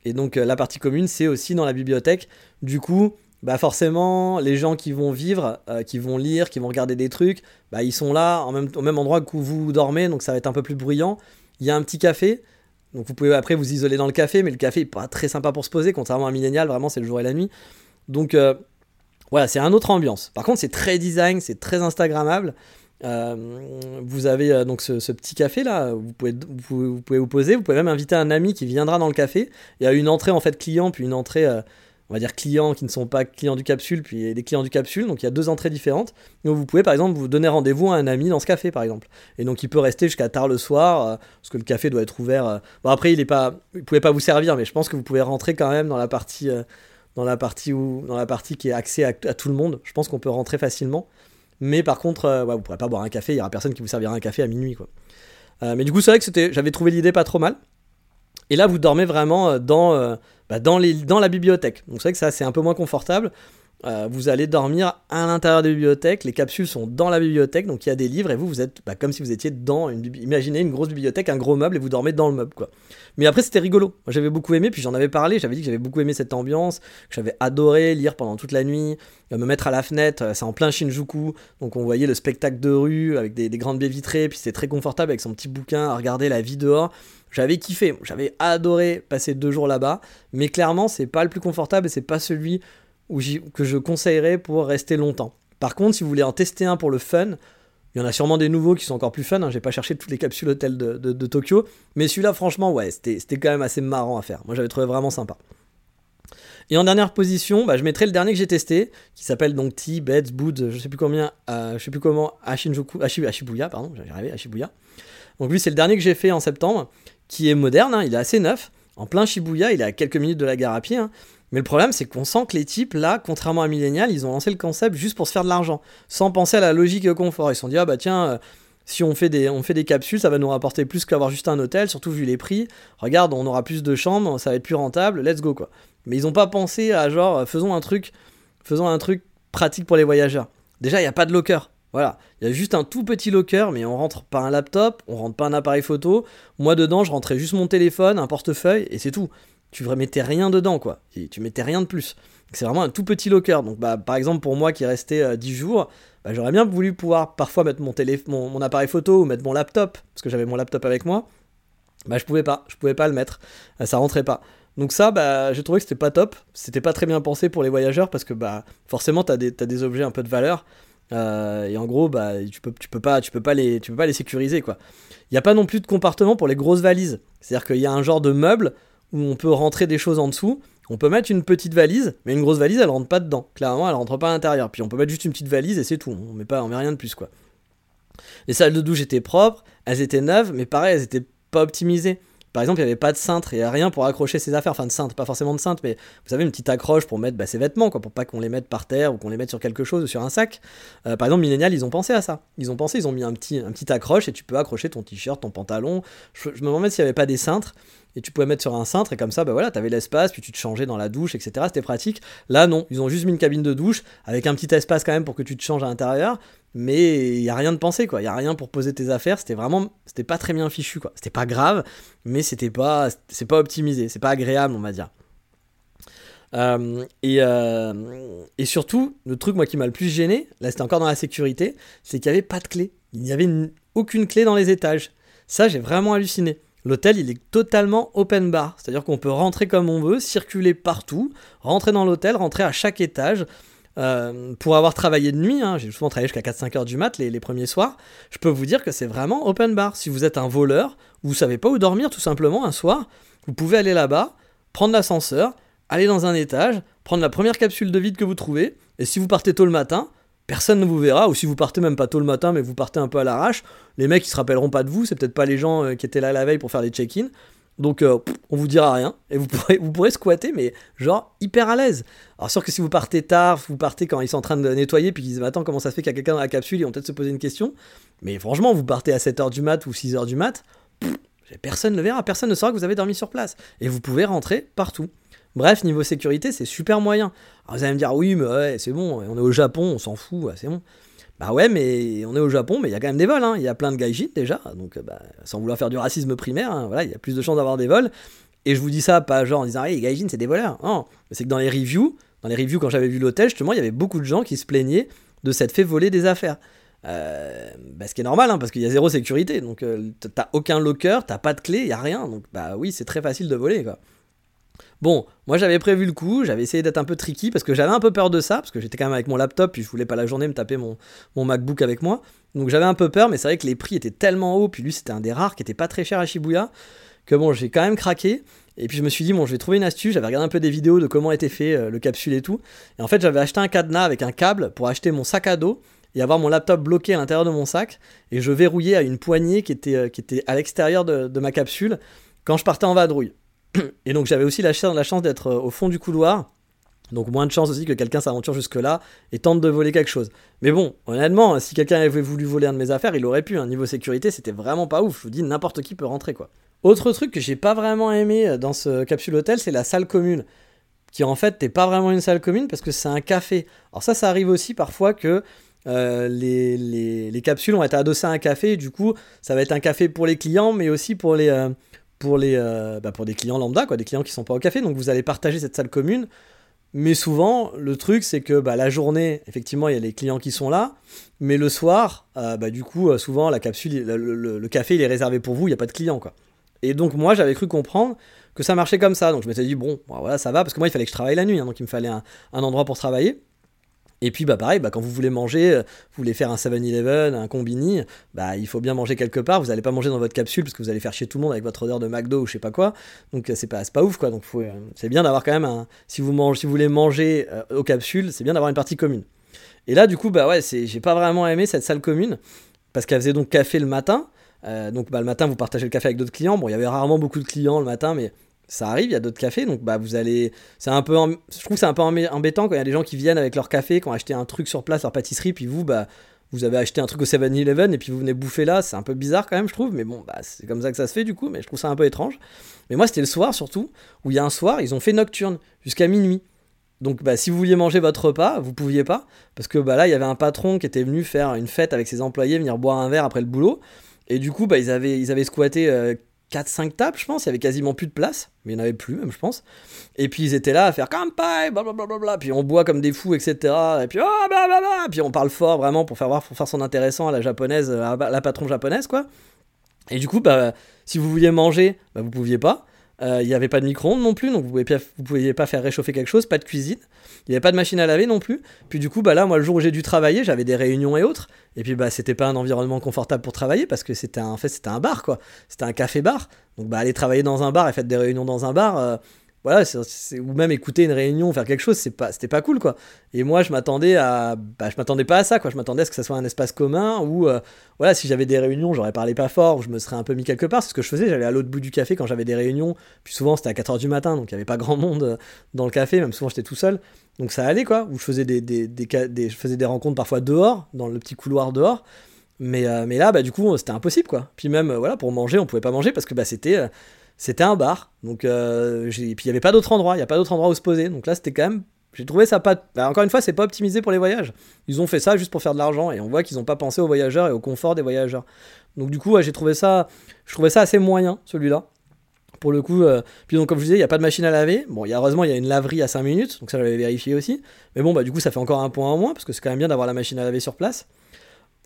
et donc euh, la partie commune c'est aussi dans la bibliothèque, du coup bah forcément, les gens qui vont vivre, euh, qui vont lire, qui vont regarder des trucs, bah ils sont là au même endroit que vous dormez, donc ça va être un peu plus bruyant. Il y a un petit café, donc vous pouvez après vous isoler dans le café, mais le café est pas très sympa pour se poser, contrairement à un millénial, vraiment c'est le jour et la nuit. Donc euh, voilà, c'est un autre ambiance. Par contre, c'est très design, c'est très Instagrammable. Euh, vous avez donc ce, petit café là, vous pouvez, vous pouvez, vous poser, vous pouvez même inviter un ami qui viendra dans le café. Il y a une entrée en fait client, puis une entrée on va dire clients qui ne sont pas clients du capsule, puis des clients du capsule, donc il y a deux entrées différentes. Donc vous pouvez par exemple vous donner rendez-vous à un ami dans ce café par exemple. Et donc il peut rester jusqu'à tard le soir, euh, parce que le café doit être ouvert. Euh. Bon après il est pas, il pouvait pas vous servir, mais je pense que vous pouvez rentrer quand même dans la partie, euh, dans la partie où, dans la partie qui est accès à, tout le monde. Je pense qu'on peut rentrer facilement. Mais par contre, ouais, vous pourrez pas boire un café, il y aura personne qui vous servira un café à minuit quoi. mais du coup c'est vrai que j'avais trouvé l'idée pas trop mal. Et là, vous dormez vraiment euh, dans, euh, bah, dans la bibliothèque. Donc c'est vrai que ça, c'est un peu moins confortable. Euh, vous allez dormir à l'intérieur des bibliothèques, les capsules sont dans la bibliothèque, donc il y a des livres et vous, vous êtes bah, comme si vous étiez dans une imaginez une grosse bibliothèque, un gros meuble et vous dormez dans le meuble quoi. Mais après c'était rigolo, j'avais beaucoup aimé, puis j'en avais parlé, j'avais dit que j'avais beaucoup aimé cette ambiance, que j'avais adoré lire pendant toute la nuit, me mettre à la fenêtre, c'est en plein Shinjuku, donc on voyait le spectacle de rue avec des, des grandes baies vitrées, puis c'était très confortable avec son petit bouquin à regarder la vie dehors. J'avais kiffé, j'avais adoré passer deux jours là-bas, mais clairement, c'est pas le plus confortable et c'est pas celui que je conseillerais pour rester longtemps. Par contre, si vous voulez en tester un pour le fun, il y en a sûrement des nouveaux qui sont encore plus fun. Hein. J'ai pas cherché toutes les capsules hôtels de, Tokyo, mais celui-là, franchement, ouais, c'était quand même assez marrant à faire. Moi, j'avais trouvé vraiment sympa. Et en dernière position, bah, je mettrai le dernier que j'ai testé, qui s'appelle donc T, Beds, Bood, je sais plus combien, euh, je sais plus comment, à Shinjuku, Shibuya, pardon, j'avais arrivé à Shibuya. Donc lui, c'est le dernier que j'ai fait en septembre, qui est moderne, hein, il est assez neuf, en plein Shibuya, il est à quelques minutes de la gare à pied. Hein. Mais le problème, c'est qu'on sent que les types, là, contrairement à Millennial, ils ont lancé le concept juste pour se faire de l'argent, sans penser à la logique et au confort. Ils se sont dit, ah bah tiens, euh, si on fait, des, on fait des capsules, ça va nous rapporter plus qu'avoir juste un hôtel, surtout vu les prix. Regarde, on aura plus de chambres, ça va être plus rentable, let's go quoi. Mais ils n'ont pas pensé à genre, euh, faisons un truc, faisons un truc pratique pour les voyageurs. Déjà, il n'y a pas de locker. Voilà, il y a juste un tout petit locker, mais on rentre pas un laptop, on rentre pas un appareil photo. Moi dedans, je rentrais juste mon téléphone, un portefeuille, et c'est tout tu mettais rien dedans, quoi. Et tu mettais rien de plus. C'est vraiment un tout petit locker. Donc, bah, par exemple, pour moi qui est resté 10 euh, jours, bah, j'aurais bien voulu pouvoir parfois mettre mon, appareil photo ou mettre mon laptop, parce que j'avais mon laptop avec moi. Bah, je pouvais pas, je pouvais pas le mettre. Euh, ça rentrait pas. Donc ça, bah, j'ai trouvé que c'était pas top. C'était pas très bien pensé pour les voyageurs parce que bah, forcément, t'as des, as des objets un peu de valeur. Euh, et en gros, bah, tu peux, tu peux pas, tu peux pas les, tu peux pas les sécuriser quoi. Il n'y a pas non plus de compartiment pour les grosses valises. C'est-à-dire qu'il y a un genre de meuble où on peut rentrer des choses en dessous. On peut mettre une petite valise, mais une grosse valise, elle rentre pas dedans. Clairement, elle rentre pas à l'intérieur. Puis on peut mettre juste une petite valise et c'est tout. On met pas, on met rien de plus quoi. Les salles de douche étaient propres, elles étaient neuves, mais pareil, elles étaient pas optimisées. Par exemple, il n'y avait pas de cintre, il n'y a rien pour accrocher ses affaires, enfin de cintre, pas forcément de cintre, mais vous savez, une petite accroche pour mettre bah, ses vêtements, quoi, pour pas qu'on les mette par terre ou qu'on les mette sur quelque chose ou sur un sac. Euh, par exemple, Millennial, ils ont pensé à ça. Ils ont pensé, ils ont mis un petit, un petit accroche et tu peux accrocher ton t-shirt, ton pantalon. Je, me demande s'il n'y avait pas des cintres et tu pouvais mettre sur un cintre et comme ça bah voilà t'avais l'espace puis tu te changeais dans la douche etc c'était pratique là non ils ont juste mis une cabine de douche avec un petit espace quand même pour que tu te changes à l'intérieur mais il y a rien de pensé quoi il y a rien pour poser tes affaires c'était vraiment c'était pas très bien fichu quoi c'était pas grave mais c'était pas c'est pas optimisé c'est pas agréable on va dire euh, et, euh, et, surtout, le truc moi qui m'a le plus gêné, là c'était encore dans la sécurité, c'est qu'il n'y avait pas de clé. Il n'y avait aucune clé dans les étages. Ça, j'ai vraiment halluciné. L'hôtel, il est totalement open bar, c'est-à-dire qu'on peut rentrer comme on veut, circuler partout, rentrer dans l'hôtel, rentrer à chaque étage. Euh, pour avoir travaillé de nuit, hein, j'ai souvent travaillé jusqu'à 4-5 heures du mat les, premiers soirs, je peux vous dire que c'est vraiment open bar. Si vous êtes un voleur, vous savez pas où dormir tout simplement un soir, vous pouvez aller là-bas, prendre l'ascenseur, aller dans un étage, prendre la première capsule de vide que vous trouvez, et si vous partez tôt le matin, personne ne vous verra, ou si vous partez même pas tôt le matin, mais vous partez un peu à l'arrache, les mecs ils se rappelleront pas de vous, c'est peut-être pas les gens euh, qui étaient là la veille pour faire les check-in. Donc euh, on vous dira rien et vous [laughs] pourrez, vous pourrez squatter mais genre hyper à l'aise. Alors sûr que si vous partez tard, vous partez quand ils sont en train de nettoyer puis qu'ils disent attends comment ça se fait qu'il y a quelqu'un dans la capsule, ils vont peut-être se poser une question. Mais franchement vous partez à 7h du mat ou 6h du mat, personne ne verra, personne ne saura que vous avez dormi sur place. Et vous pouvez rentrer partout. Bref, niveau sécurité, c'est super moyen. Alors vous allez me dire, oui, mais ouais, c'est bon, on est au Japon, on s'en fout, c'est bon. Bah ouais, mais on est au Japon, mais il y a quand même des vols. Hein. Il y a plein de gaijin déjà, donc bah, sans vouloir faire du racisme primaire, hein, il y a plus de chances d'avoir des vols. Et je vous dis ça pas genre en disant, hey, les gaijin c'est des voleurs. Non, c'est que dans les reviews, quand j'avais vu l'hôtel, justement, il y avait beaucoup de gens qui se plaignaient de cette fait voler des affaires. Euh, bah, ce qui est normal, hein, parce qu'il y a zéro sécurité. Donc, euh, t'as aucun locker, t'as pas de clé, y a rien. Donc, bah oui, c'est très facile de voler, quoi. Bon, moi j'avais prévu le coup, j'avais essayé d'être un peu tricky parce que j'avais un peu peur de ça, parce que j'étais quand même avec mon laptop, puis je voulais pas la journée me taper mon, MacBook avec moi. Donc j'avais un peu peur, mais c'est vrai que les prix étaient tellement hauts, puis lui c'était un des rares qui était pas très cher à Shibuya, que bon, j'ai quand même craqué. Et puis je me suis dit, bon, je vais trouver une astuce. J'avais regardé un peu des vidéos de comment était fait euh, le capsule et tout. Et en fait, j'avais acheté un cadenas avec un câble pour acheter mon sac à dos et avoir mon laptop bloqué à l'intérieur de mon sac. Et je verrouillais à une poignée qui était, euh, qui était à l'extérieur de ma capsule quand je partais en vadrouille. [clears throat] Et donc j'avais aussi la, chance d'être euh, au fond du couloir. Donc moins de chance aussi que quelqu'un s'aventure jusque-là et tente de voler quelque chose. Mais bon, honnêtement, si quelqu'un avait voulu voler un de mes affaires, il aurait pu. Niveau sécurité, c'était vraiment pas ouf. Je vous dis, n'importe qui peut rentrer quoi. Autre truc que j'ai pas vraiment aimé euh, dans ce capsule hôtel, c'est la salle commune. Qui en fait n'est pas vraiment une salle commune parce que c'est un café. Alors ça, ça arrive aussi parfois que euh, les, les, capsules ont été adossées à un café du coup, ça va être un café pour les clients, mais aussi pour les, pour, les, euh, bah, pour des clients lambda, quoi, des clients qui sont pas au café. Donc vous allez partager cette salle commune. Mais souvent, le truc, c'est que bah, la journée, effectivement, il y a les clients qui sont là. Mais le soir, euh, bah, du coup, euh, souvent, la capsule, le, café, il est réservé pour vous, il n'y a pas de clients. Quoi. Et donc, moi, j'avais cru comprendre que ça marchait comme ça. Donc, je m'étais dit, bon, voilà, ça va, parce que moi, il fallait que je travaille la nuit. Hein, donc, il me fallait un endroit pour travailler. Et puis bah pareil, bah, quand vous voulez manger, euh, vous voulez faire un 7-Eleven, un combini, bah il faut bien manger quelque part. Vous n'allez pas manger dans votre capsule parce que vous allez faire chier tout le monde avec votre odeur de McDo ou je sais pas quoi. Donc euh, c'est pas, pas ouf quoi. Donc euh, c'est bien d'avoir quand même un. Si vous, mangez, si vous voulez manger aux capsules, c'est bien d'avoir une partie commune. Et là du coup, bah ouais, j'ai pas vraiment aimé cette salle commune parce qu'elle faisait donc café le matin. donc bah, le matin, vous partagez le café avec d'autres clients. Bon, il y avait rarement beaucoup de clients le matin, mais ça arrive, il y a d'autres cafés, donc bah vous allez, c'est un peu, je trouve c'est un peu embêtant quand il y a des gens qui viennent avec leur café, qui ont acheté un truc sur place, leur pâtisserie, puis vous, bah vous avez acheté un truc au 7-Eleven et puis vous venez bouffer là, c'est un peu bizarre quand même, je trouve, mais bon, bah c'est comme ça que ça se fait du coup, mais je trouve ça un peu étrange. Mais moi, c'était le soir surtout, où il y a un soir, ils ont fait nocturne jusqu'à minuit. Donc bah, si vous vouliez manger votre repas, vous pouviez pas, parce que bah, là, il y avait un patron qui était venu faire une fête avec ses employés, venir boire un verre après le boulot. Et du coup, bah, ils, avaient, ils avaient squatté euh, 4-5 tables, je pense. Il y avait quasiment plus de place, mais il n'y en avait plus, même, je pense. Et puis ils étaient là à faire Kampai, blablabla. Puis on boit comme des fous, etc. Et puis, oh, blablabla. Puis on parle fort, vraiment, pour faire voir, pour faire son intéressant à la japonaise, à la patron japonaise, quoi. Et du coup, bah, si vous vouliez manger, bah, vous pouviez pas. Euh, il n'y avait pas de micro-ondes non plus, donc vous ne pouviez pas faire réchauffer quelque chose, pas de cuisine. Il n'y avait pas de machine à laver non plus. Puis du coup, bah là, moi, le jour où j'ai dû travailler, j'avais des réunions et autres. Et puis, bah, c'était pas un environnement confortable pour travailler parce que c'était en fait, c'était un bar, quoi. C'était un café-bar. Donc, bah, aller travailler dans un bar et faire des réunions dans un bar, voilà, ou même écouter une réunion, faire quelque chose, c'est pas, c'était pas cool quoi. Et moi, je m'attendais à, bah, je m'attendais pas à ça quoi. Je m'attendais à ce que ça soit un espace commun où, euh, voilà, si j'avais des réunions, j'aurais parlé pas fort, je me serais un peu mis quelque part. C'est ce que je faisais. J'allais à l'autre bout du café quand j'avais des réunions. Puis souvent, c'était à 4h du matin, donc il y avait pas grand monde euh, dans le café. Même souvent, j'étais tout seul. Donc ça allait quoi. Où je faisais des, des, des, je faisais des rencontres parfois dehors, dans le petit couloir dehors. Mais, euh, mais là, bah, du coup, c'était impossible quoi. Puis même, voilà, pour manger, on pouvait pas manger parce que bah, c'était c'était un bar. Donc, euh, puis il n'y avait pas d'autre endroit, il n'y a pas d'autre endroit où se poser. Donc là, c'était quand même. J'ai trouvé ça pas. Bah, encore une fois, c'est pas optimisé pour les voyages. Ils ont fait ça juste pour faire de l'argent et on voit qu'ils n'ont pas pensé aux voyageurs et au confort des voyageurs. Donc du coup, j'ai trouvé ça, je trouvais ça assez moyen celui-là. Pour le coup, euh, puis donc comme je disais, il n'y a pas de machine à laver. Bon, heureusement, il y a une laverie à 5 minutes, donc ça j'avais vérifié aussi. Mais bon, bah du coup, ça fait encore un point en moins parce que c'est quand même bien d'avoir la machine à laver sur place.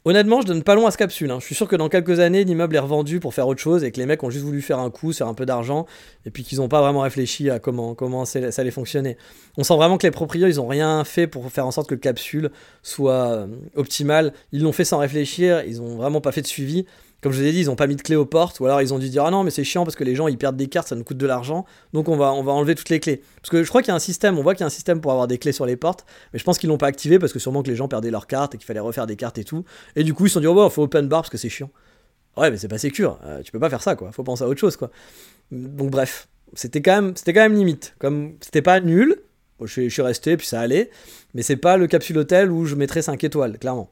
Honnêtement, je donne pas long à ce capsule. Hein. Je suis sûr que dans quelques années, l'immeuble est revendu pour faire autre chose et que les mecs ont juste voulu faire un coup, faire un peu d'argent et puis qu'ils n'ont pas vraiment réfléchi à comment, comment ça allait fonctionner. On sent vraiment que les propriétaires, ils ont rien fait pour faire en sorte que le capsule soit euh, optimal. Ils l'ont fait sans réfléchir, ils ont vraiment pas fait de suivi comme je vous ai dit, ils n'ont pas mis de clé aux portes, ou alors ils ont dû dire ah non mais c'est chiant parce que les gens ils perdent des cartes, ça nous coûte de l'argent, donc on va, on va enlever toutes les clés. Parce que je crois qu'il y a un système, on voit qu'il y a un système pour avoir des clés sur les portes, mais je pense qu'ils l'ont pas activé parce que sûrement que les gens perdaient leurs cartes et qu'il fallait refaire des cartes et tout. Et du coup ils se sont dit oh bah faut open bar parce que c'est chiant. Ouais mais c'est pas sécure, euh, tu peux pas faire ça quoi, faut penser à autre chose quoi. Donc bref, c'était quand même, quand même limite, comme c'était pas nul, je, je suis resté puis ça allait, mais c'est pas le capsule hôtel où je mettrais 5 étoiles, clairement.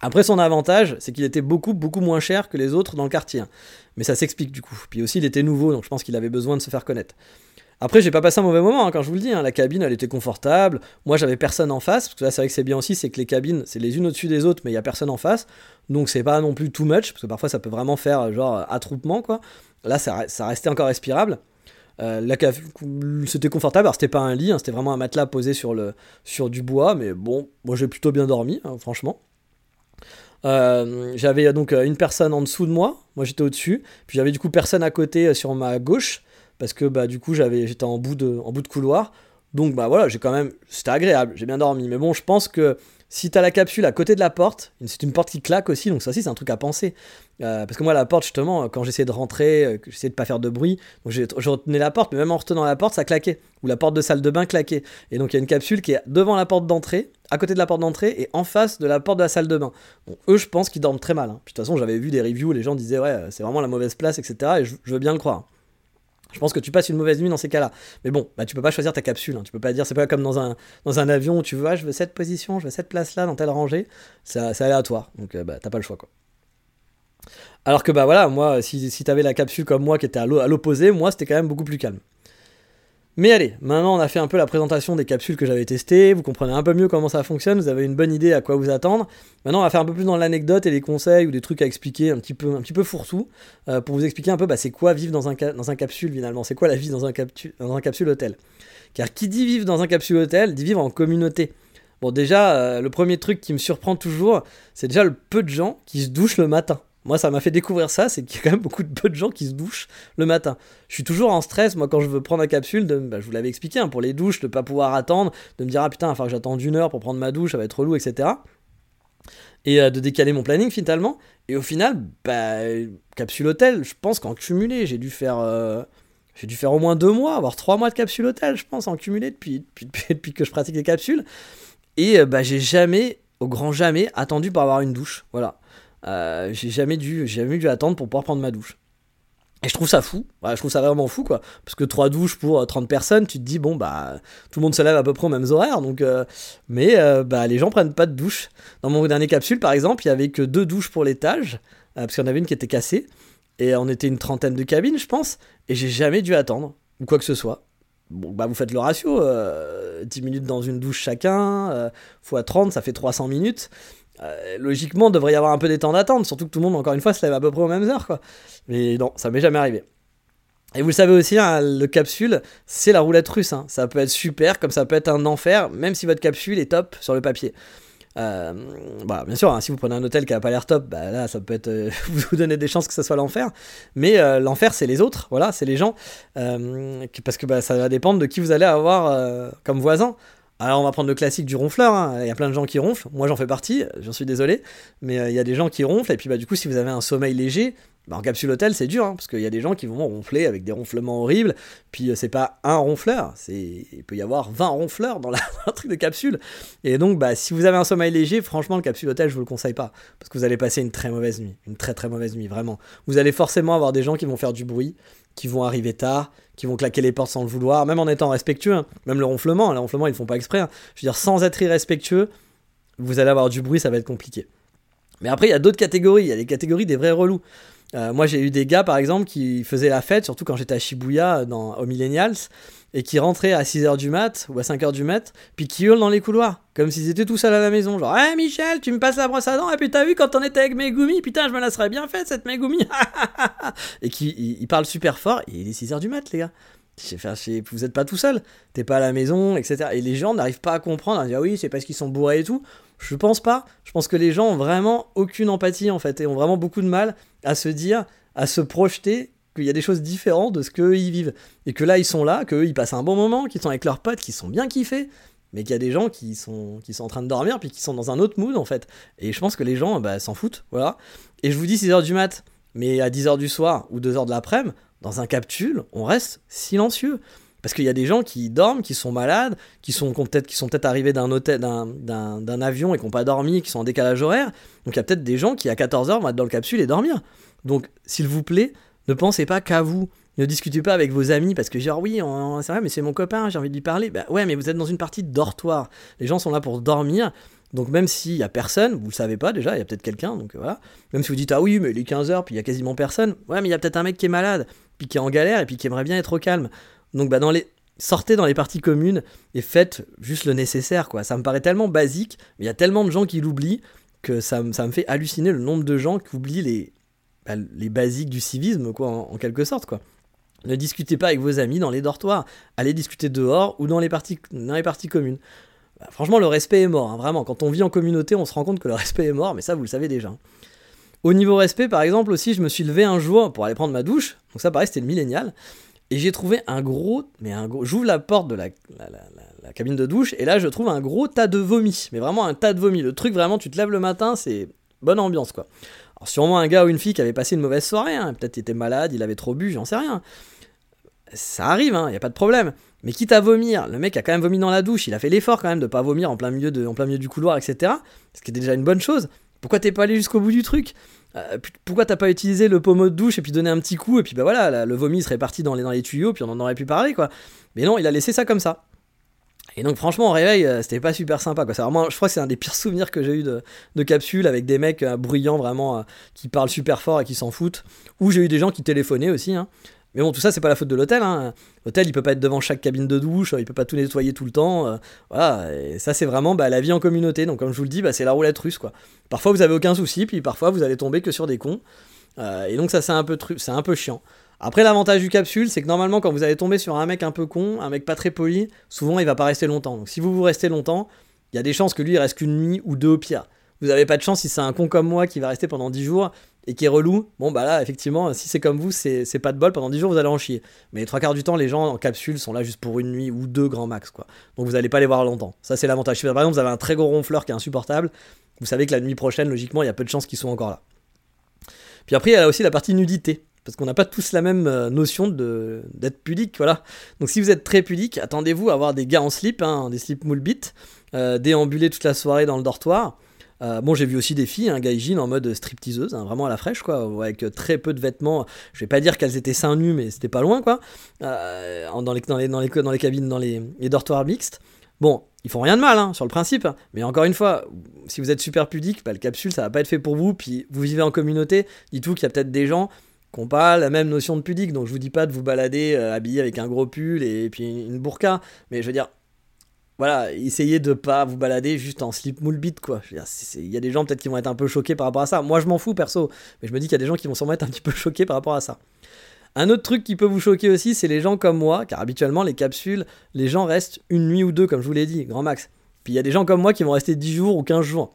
Après, son avantage, c'est qu'il était beaucoup, beaucoup moins cher que les autres dans le quartier. Mais ça s'explique du coup. Puis aussi, il était nouveau, donc je pense qu'il avait besoin de se faire connaître. Après, j'ai pas passé un mauvais moment, hein, quand je vous le dis. Hein. La cabine, elle était confortable. Moi, j'avais personne en face. Parce que là, c'est vrai que c'est bien aussi, c'est que les cabines, c'est les unes au-dessus des autres, mais il y a personne en face. Donc, c'est pas non plus too much. Parce que parfois, ça peut vraiment faire genre attroupement, quoi. Là, ça, restait encore respirable. Euh, c'était confortable. Alors, c'était pas un lit, hein, c'était vraiment un matelas posé sur, le, sur du bois. Mais bon, moi, j'ai plutôt bien dormi, franchement. Euh, j'avais donc euh, une personne en dessous de moi, moi j'étais au-dessus, puis j'avais du coup personne à côté euh, sur ma gauche, parce que bah, du coup j'avais, j'étais en, bout de, en bout de couloir. Donc bah voilà, j'ai quand même. C'était agréable, j'ai bien dormi. Mais bon, je pense que si t'as la capsule à côté de la porte, c'est une porte qui claque aussi, donc ça aussi c'est un truc à penser. Euh, parce que moi la porte justement, quand j'essayais de rentrer, euh, j'essayais de pas faire de bruit, je retenais la porte, mais même en retenant la porte, ça claquait. Ou la porte de salle de bain claquait. Et donc il y a une capsule qui est devant la porte d'entrée, à côté de la porte d'entrée et en face de la porte de la salle de bain. Bon, eux je pense qu'ils dorment très mal. Hein. De toute façon j'avais vu des reviews où les gens disaient ouais c'est vraiment la mauvaise place, etc. Et je veux bien le croire. Je pense que tu passes une mauvaise nuit dans ces cas-là. Mais bon, bah, tu peux pas choisir ta capsule. Hein. Tu peux pas dire, c'est pas comme dans un, avion où tu veux, ah, je veux cette position, je veux cette place-là, dans telle rangée. C'est aléatoire. Donc, euh, bah, t'as pas le choix, quoi. Alors que, bah voilà, moi, si, si t'avais la capsule comme moi qui était à l'opposé, moi, c'était quand même beaucoup plus calme. Mais allez, maintenant on a fait un peu la présentation des capsules que j'avais testées, vous comprenez un peu mieux comment ça fonctionne, vous avez une bonne idée à quoi vous attendre. Maintenant on va faire un peu plus dans l'anecdote et les conseils ou des trucs à expliquer un petit peu, un fourre-tout euh, pour vous expliquer un peu bah, c'est quoi vivre dans un, capsule finalement, c'est quoi la vie dans un, dans un capsule hôtel? Car qui dit vivre dans un capsule hôtel dit vivre en communauté. Bon déjà, euh, le premier truc qui me surprend toujours, c'est déjà le peu de gens qui se douchent le matin. Moi ça m'a fait découvrir ça, c'est qu'il y a quand même beaucoup de peu de gens qui se douchent le matin. Je suis toujours en stress, moi quand je veux prendre la capsule, bah, je vous l'avais expliqué, hein, pour les douches, de pas pouvoir attendre, de me dire ah putain, enfin j'attends une heure pour prendre ma douche, ça va être relou, etc. Et euh, de décaler mon planning finalement. Et au final, bah, capsule hôtel, je pense qu'en cumulé, j'ai dû faire... Euh, j'ai dû faire au moins deux mois, voire trois mois de capsule hôtel, je pense, en cumulé depuis, depuis, que je pratique les capsules. Et euh, bah, j'ai jamais, au grand jamais, attendu pour avoir une douche. Voilà. Euh, j'ai jamais dû, jamais dû attendre pour pouvoir prendre ma douche. Et je trouve ça fou, je trouve ça vraiment fou quoi. Parce que trois douches pour 30 euh, personnes, tu te dis, bon bah, tout le monde se lève à peu près aux mêmes horaires, donc. mais bah, les gens prennent pas de douche. Dans mon dernier capsule par exemple, il y avait que deux douches pour l'étage, parce qu'il y en avait une qui était cassée. Et on était une trentaine de cabines, je pense, et j'ai jamais dû attendre, ou quoi que ce soit. Bon, bah vous faites le ratio, 10 euh, minutes dans une douche chacun, euh, fois 30, ça fait 300 minutes. Euh, logiquement, il devrait y avoir un peu des temps d'attente, surtout que tout le monde, encore une fois, se lève à peu près aux mêmes heures, quoi. Mais non, ça m'est jamais arrivé. Et vous le savez aussi, hein, le capsule, c'est la roulette russe. Hein. Ça peut être super, comme ça peut être un enfer, même si votre capsule est top sur le papier. Bah, bien sûr, hein, si vous prenez un hôtel qui a pas l'air top, bah, là, ça peut être euh, [laughs] vous donner des chances que ça soit l'enfer. Mais euh, l'enfer, c'est les autres, voilà, c'est les gens, parce que bah, ça va dépendre de qui vous allez avoir comme voisin. Alors on va prendre le classique du ronfleur, hein. il y a plein de gens qui ronflent, moi j'en fais partie, j'en suis désolé, mais il y a des gens qui ronflent, et puis bah du coup si vous avez un sommeil léger, bah, en capsule hôtel, c'est dur, hein, parce qu'il y a des gens qui vont ronfler avec des ronflements horribles, puis euh, c'est pas un ronfleur, il peut y avoir 20 ronfleurs dans, la, [laughs] truc de capsule. Et donc, bah, si vous avez un sommeil léger, franchement, le capsule hôtel, je vous le conseille pas, parce que vous allez passer une très mauvaise nuit, une très très mauvaise nuit, vraiment. Vous allez forcément avoir des gens qui vont faire du bruit, qui vont arriver tard, qui vont claquer les portes sans le vouloir, même en étant respectueux, hein. même le ronflement, le ronflement, ils font pas exprès. Hein. Je veux dire, sans être irrespectueux, vous allez avoir du bruit, ça va être compliqué. Mais après, il y a d'autres catégories, il y a les catégories des vrais relous. Euh, moi, j'ai eu des gars, par exemple, qui faisaient la fête, surtout quand j'étais à Shibuya, dans, au Millennials, et qui rentraient à 6h du mat ou à 5h du mat, puis qui hurlent dans les couloirs, comme s'ils étaient tout seuls à la maison. Genre, hé Michel, tu me passes la brosse à dents, et puis t'as vu quand on était avec Megumi, putain, je me la serais bien faite cette Megumi. [laughs] et qui il, parle super fort, et il est 6h du mat, les gars. Vous êtes pas tout seul, t'es pas à la maison, etc. Et les gens n'arrivent pas à comprendre, à dire oui, c'est parce qu'ils sont bourrés et tout. Je pense pas. Je pense que les gens ont vraiment aucune empathie en fait et ont vraiment beaucoup de mal à se dire, à se projeter qu'il y a des choses différentes de ce qu'eux ils vivent. Et que là ils sont là, qu'eux ils passent un bon moment, qu'ils sont avec leurs potes, qu'ils sont bien kiffés, mais qu'il y a des gens qui sont, qui sont en train de dormir puis qui sont dans un autre mood en fait. Et je pense que les gens bah, s'en foutent, voilà. Et je vous dis 6h du mat, mais à 10h du soir ou 2h de l'après-midi, dans un capsule, on reste silencieux. Parce qu'il y a des gens qui dorment, qui sont malades, qui sont peut-être arrivés d'un, avion et qui n'ont pas dormi, qui sont en décalage horaire. Donc il y a peut-être des gens qui à 14h vont être dans le capsule et dormir. Donc s'il vous plaît, ne pensez pas qu'à vous. Ne discutez pas avec vos amis parce que genre oui, c'est vrai, mais c'est mon copain, j'ai envie de lui parler. Bah ouais, mais vous êtes dans une partie de dortoir. Les gens sont là pour dormir. Donc même s'il y a personne, vous le savez pas déjà, il y a peut-être quelqu'un, donc voilà. Même si vous dites ah oui, mais il est 15h, puis il y a quasiment personne. Ouais, mais il y a peut-être un mec qui est malade, puis qui est en galère, et puis qui aimerait bien être au calme. Donc bah sortez dans les parties communes et faites juste le nécessaire. Ça me paraît tellement basique, mais il y a tellement de gens qui l'oublient que ça, me fait halluciner le nombre de gens qui oublient les, bah, basiques du civisme en, quelque sorte. Ne discutez pas avec vos amis dans les dortoirs, allez discuter dehors ou dans les parties, communes. Bah, franchement, le respect est mort, hein, vraiment. Quand on vit en communauté, on se rend compte que le respect est mort, mais ça, vous le savez déjà. Au niveau respect, par exemple, aussi, je me suis levé un jour pour aller prendre ma douche. Donc ça, pareil, c'était le millénial. Et j'ai trouvé un gros, mais un gros, j'ouvre la porte de la, la, cabine de douche et là je trouve un gros tas de vomi, mais vraiment un tas de vomi. Le truc vraiment, tu te lèves le matin, c'est bonne ambiance quoi. Alors sûrement un gars ou une fille qui avait passé une mauvaise soirée, hein. peut-être était malade, il avait trop bu, j'en sais rien. Ça arrive, il hein, n'y a pas de problème. Mais quitte à vomir, le mec a quand même vomi dans la douche, il a fait l'effort quand même de pas vomir en plein milieu, de, en plein milieu du couloir, etc. Ce qui est déjà une bonne chose. Pourquoi t'es pas allé jusqu'au bout du truc? Euh, pourquoi t'as pas utilisé le pommeau de douche et puis donné un petit coup et puis bah voilà, le vomi serait parti dans les, tuyaux puis on en aurait pu parler quoi. Mais non, il a laissé ça comme ça. Et donc franchement, au réveil, euh, c'était pas super sympa quoi. Vraiment, je crois que c'est un des pires souvenirs que j'ai eu de, de capsules avec des mecs euh, bruyants vraiment qui parlent super fort et qui s'en foutent. Ou j'ai eu des gens qui téléphonaient aussi. Hein. Mais bon, tout ça, c'est pas la faute de l'hôtel. Hein. L'hôtel, il peut pas être devant chaque cabine de douche, il peut pas tout nettoyer tout le temps. Euh, voilà, et ça, c'est vraiment bah, la vie en communauté. Donc, comme je vous le dis, bah, c'est la roulette russe, quoi. Parfois, vous avez aucun souci, puis parfois, vous allez tomber que sur des cons. Euh, et donc, ça, c'est un, peu c'est un peu chiant. Après, l'avantage du capsule, c'est que normalement, quand vous allez tomber sur un mec un peu con, un mec pas très poli, souvent, il va pas rester longtemps. Donc, si vous vous restez longtemps, il y a des chances que lui, il reste qu'une nuit ou deux au pire. Vous avez pas de chance si c'est un con comme moi qui va rester pendant 10 jours et qui est relou, bon bah là effectivement si c'est comme vous c'est pas de bol, pendant 10 jours vous allez en chier. Mais les trois quarts du temps les gens en capsule sont là juste pour une nuit ou deux grand max quoi. Donc vous allez pas les voir longtemps. Ça c'est l'avantage. Par exemple vous avez un très gros ronfleur qui est insupportable, vous savez que la nuit prochaine logiquement il y a peu de chances qu'ils soient encore là. Puis après il y a aussi la partie nudité parce qu'on n'a pas tous la même euh, notion d'être pudique, voilà. Donc si vous êtes très pudique, attendez-vous à avoir des gars en slip, hein, des slip moule euh, déambuler toute la soirée dans le dortoir. Euh, bon, j'ai vu aussi des filles, un hein, en mode stripteaseuse, hein, vraiment à la fraîche, quoi, avec très peu de vêtements. Je vais pas dire qu'elles étaient seins nus, mais c'était pas loin, quoi. dans, les, dans, les, dans, les, dans les cabines, dans les, dortoirs mixtes. Bon, ils font rien de mal, hein, sur le principe. Mais encore une fois, si vous êtes super pudique, bah, le capsule, ça va pas être fait pour vous. Puis vous vivez en communauté, dites-vous qu'il y a peut-être des gens qui pas la même notion de pudique. Donc je vous dis pas de vous balader euh, habillé avec un gros pull et, puis une burqa, mais je veux dire, voilà, essayez de pas vous balader juste en slip moule bit quoi. Il y a des gens peut-être qui vont être un peu choqués par rapport à ça. Moi je m'en fous perso, mais je me dis qu'il y a des gens qui vont sûrement être un petit peu [laughs] choqués par rapport à ça. Un autre truc qui peut vous choquer aussi, c'est les gens comme moi, car habituellement les capsules, les gens restent une nuit ou deux, comme je vous l'ai dit, grand max. Puis il y a des gens comme moi qui vont rester 10 jours ou 15 jours.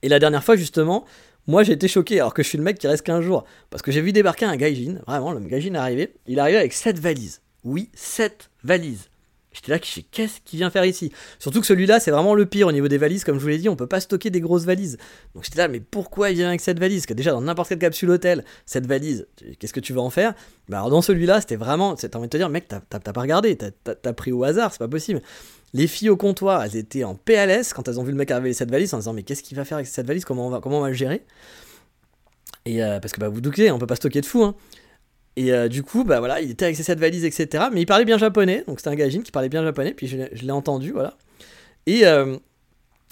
Et la dernière fois, justement, moi, j'ai été choqué alors que je suis le mec qui reste 15 jours. Parce que j'ai vu débarquer un gaijin, vraiment, le gaijin est arrivé. Il est arrivé avec 7 valises. Oui, 7 valises. J'étais là, qu'est-ce qu'il vient faire ici? Surtout que celui-là, c'est vraiment le pire au niveau des valises, comme je vous l'ai dit, on peut pas stocker des grosses valises. Donc j'étais là, mais pourquoi il vient avec cette valise? Que déjà, dans n'importe quelle capsule hôtel, cette valise, qu'est-ce que tu vas en faire? Bah alors dans celui-là, c'était vraiment, t'as envie de te dire, mec, t'as pas regardé, t'as pris au hasard, c'est pas possible. Les filles au comptoir, elles étaient en PLS quand elles ont vu le mec arriver avec cette valise en disant mais qu'est-ce qu'il va faire avec cette valise? Comment on va, comment on va le gérer? Et euh, parce que bah, vous doutez, on peut pas stocker de fou. Hein. Et euh, du coup, bah voilà, il était avec ses cette valise, etc. Mais il parlait bien japonais, donc c'était un gajin qui parlait bien japonais, puis je, l'ai entendu, voilà. Et euh,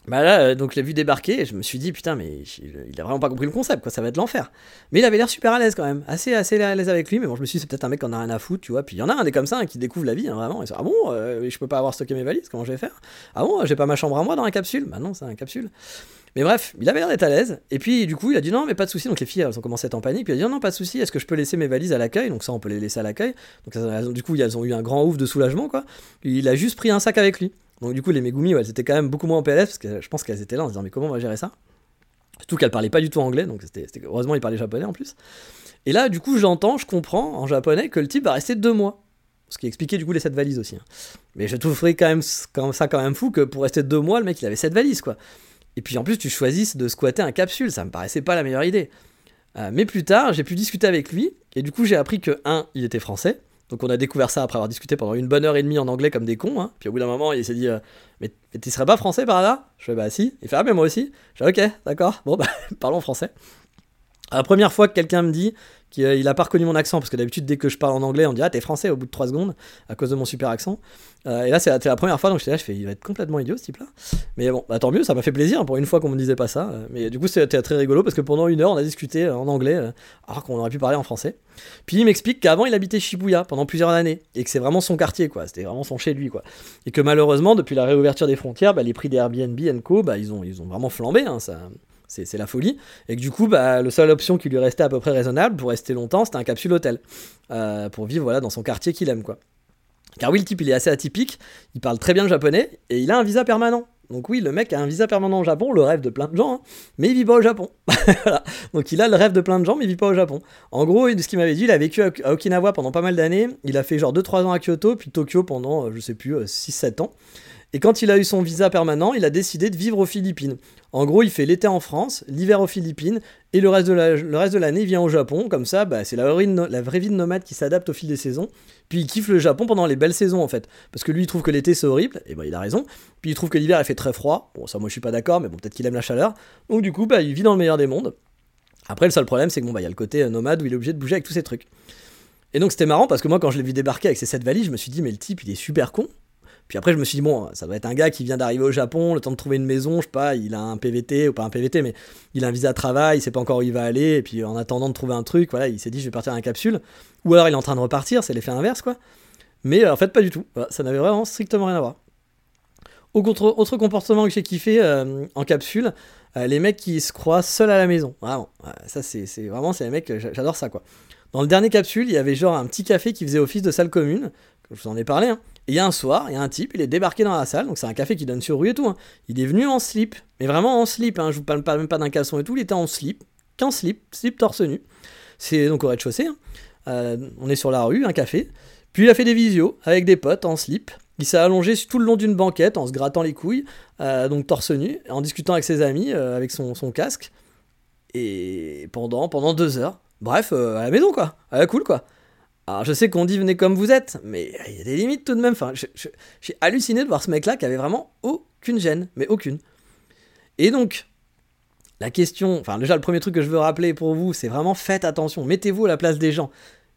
bah là, euh, donc je l'ai vu débarquer et je me suis dit, putain, mais il a vraiment pas compris le concept, quoi, ça va être l'enfer. Mais il avait l'air super à l'aise quand même, assez, assez à l'aise avec lui, mais bon, je me suis dit, c'est peut-être un mec qui en a rien à foutre, tu vois. Puis il y en a un des comme ça hein, qui découvre la vie, hein, vraiment. Et ah bon, euh, je peux pas avoir stocké mes valises, comment je vais faire? Ah bon, j'ai pas ma chambre à moi dans la capsule? Bah non, c'est un capsule. Mais bref, il avait l'air d'être à l'aise. Et puis du coup, il a dit non, mais pas de souci. Donc les filles, elles ont commencé à être en panique. Puis il a dit non, pas de souci. Est-ce que je peux laisser mes valises à l'accueil? Donc ça, on peut les laisser à l'accueil. Donc du coup, elles ont eu un grand ouf de soulagement, quoi. Il a juste pris un sac avec lui. Donc du coup, les Megumi, elles étaient quand même beaucoup moins en PLS, parce que je pense qu'elles étaient là en se disant, mais comment on va gérer ça? Surtout qu'elles parlaient pas du tout anglais, donc c'était, heureusement, ils parlaient japonais en plus. Et là, du coup, j'entends, je comprends en japonais que le type va rester deux mois. Ce qui expliquait du coup les sept valises aussi. Hein. Mais je trouverais quand même, ça quand même fou que pour rester deux mois, le mec il avait sept valises quoi. Et puis en plus, tu choisisses de squatter un capsule, ça me paraissait pas la meilleure idée. Euh, mais plus tard, j'ai pu discuter avec lui, et du coup, j'ai appris que, un, il était français, donc on a découvert ça après avoir discuté pendant une bonne heure et demie en anglais comme des cons. Hein. Puis au bout d'un moment, il s'est dit euh, Mais tu serais pas français par là? Je fais Bah si. Il fait Ah, mais moi aussi. Je fais Ok, d'accord. Bon, [laughs] bah parlons français. La première fois que quelqu'un me dit il a pas reconnu mon accent parce que d'habitude dès que je parle en anglais on dit ah t'es français au bout de 3 secondes à cause de mon super accent. Euh, et là c'est la, première fois donc j'étais là je fais il va être complètement idiot ce type là mais bon bah, tant mieux ça m'a fait plaisir pour une fois qu'on me disait pas ça. Euh, mais du coup c'était très rigolo parce que pendant une heure on a discuté en anglais euh, alors qu'on aurait pu parler en français. Puis il m'explique qu'avant il habitait Shibuya pendant plusieurs années et que c'est vraiment son quartier quoi. C'était vraiment son chez lui quoi. Et que malheureusement depuis la réouverture des frontières bah, les prix des Airbnb Co bah, ils ont ils ont vraiment flambé hein, ça c'est la folie. Et que du coup, bah, la seule option qui lui restait à peu près raisonnable pour rester longtemps, c'était un capsule hôtel. Euh, pour vivre voilà, dans son quartier qu'il aime. quoi. Car oui, le type, il est assez atypique, il parle très bien le japonais, et il a un visa permanent. Donc oui, le mec a un visa permanent au Japon, le rêve de plein de gens, hein, mais il vit pas au Japon. [laughs] Donc il a le rêve de plein de gens, mais il vit pas au Japon. En gros, de ce qu'il m'avait dit, il a vécu à Okinawa pendant pas mal d'années, il a fait genre 2-3 ans à Kyoto, puis Tokyo pendant, euh, je sais plus, 6-7 euh, ans. Et quand il a eu son visa permanent, il a décidé de vivre aux Philippines. En gros, il fait l'été en France, l'hiver aux Philippines, et le reste de l'année, il vient au Japon. Comme ça, bah, c'est la, la, vraie vie de nomade qui s'adapte au fil des saisons. Puis il kiffe le Japon pendant les belles saisons, en fait. Parce que lui, il trouve que l'été, c'est horrible, et bah, il a raison. Puis il trouve que l'hiver, il fait très froid. Bon, ça, moi, je suis pas d'accord, mais bon, peut-être qu'il aime la chaleur. Donc, du coup, bah, il vit dans le meilleur des mondes. Après, le seul problème, c'est que bon, bah, il y a le côté euh, nomade où il est obligé de bouger avec tous ces trucs. Et donc, c'était marrant parce que moi, quand je l'ai vu débarquer avec ses sept valises, je me suis dit, mais le type, il est super con. Puis après, je me suis dit, bon, ça doit être un gars qui vient d'arriver au Japon, le temps de trouver une maison, je sais pas, il a un PVT, ou pas un PVT, mais il a un visa travail, il sait pas encore où il va aller, et puis en attendant de trouver un truc, voilà, il s'est dit, je vais partir en capsule. Ou alors il est en train de repartir, c'est l'effet inverse, quoi. Mais euh, en fait, pas du tout. ça n'avait vraiment strictement rien à voir. Autre, autre comportement que j'ai kiffé euh, en capsule, euh, les mecs qui se croient seuls à la maison. Vraiment, ça c'est vraiment, c'est les mecs, j'adore ça, quoi. Dans le dernier capsule, il y avait genre un petit café qui faisait office de salle commune, je vous en ai parlé, hein. Et il y a un soir, il y a un type, il est débarqué dans la salle, donc c'est un café qui donne sur rue et tout. Hein. Il est venu en slip, mais vraiment en slip, hein. je vous parle même pas d'un caleçon et tout, il était en slip, qu'en slip, slip torse nu. C'est donc au rez-de-chaussée. hein. Euh, on est sur la rue, un café. Puis il a fait des visios avec des potes en slip. Il s'est allongé tout le long d'une banquette en se grattant les couilles, euh, donc torse nu, en discutant avec ses amis, euh, avec son, son casque. Et pendant, pendant deux heures. Bref, à la maison quoi, à la cool quoi. Alors je sais qu'on dit venez comme vous êtes, mais il y a des limites tout de même. Enfin, j'ai halluciné de voir ce mec-là qui avait vraiment aucune gêne, mais aucune. Et donc, la question, enfin déjà le premier truc que je veux rappeler pour vous, c'est vraiment faites attention, mettez-vous à la place des gens.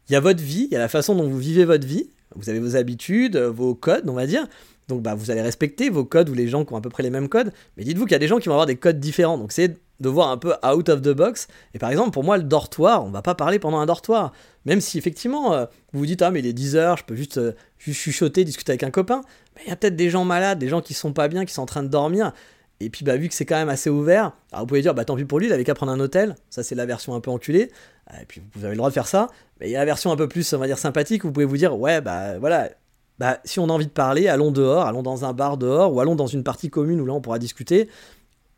Il y a votre vie, il y a la façon dont vous vivez votre vie, vous avez vos habitudes, vos codes, on va dire. Donc bah, vous allez respecter vos codes ou les gens qui ont à peu près les mêmes codes. Mais dites-vous qu'il y a des gens qui vont avoir des codes différents. Donc c'est de voir un peu out of the box. Et par exemple, pour moi, le dortoir, on va pas parler pendant un dortoir. Même si effectivement, euh, vous vous dites, ah mais il est 10 heures, je peux juste, euh, juste chuchoter, discuter avec un copain. Mais il y a peut-être des gens malades, des gens qui sont pas bien, qui sont en train de dormir. Et puis bah vu que c'est quand même assez ouvert, alors vous pouvez dire bah tant pis pour lui, il avait qu'à prendre un hôtel, ça c'est la version un peu enculée, Euh, et puis vous avez le droit de faire ça, mais il y a la version un peu plus on va dire sympathique où vous pouvez vous dire ouais bah voilà, bah si on a envie de parler, allons dehors, allons dans un bar dehors, ou allons dans une partie commune où là on pourra discuter,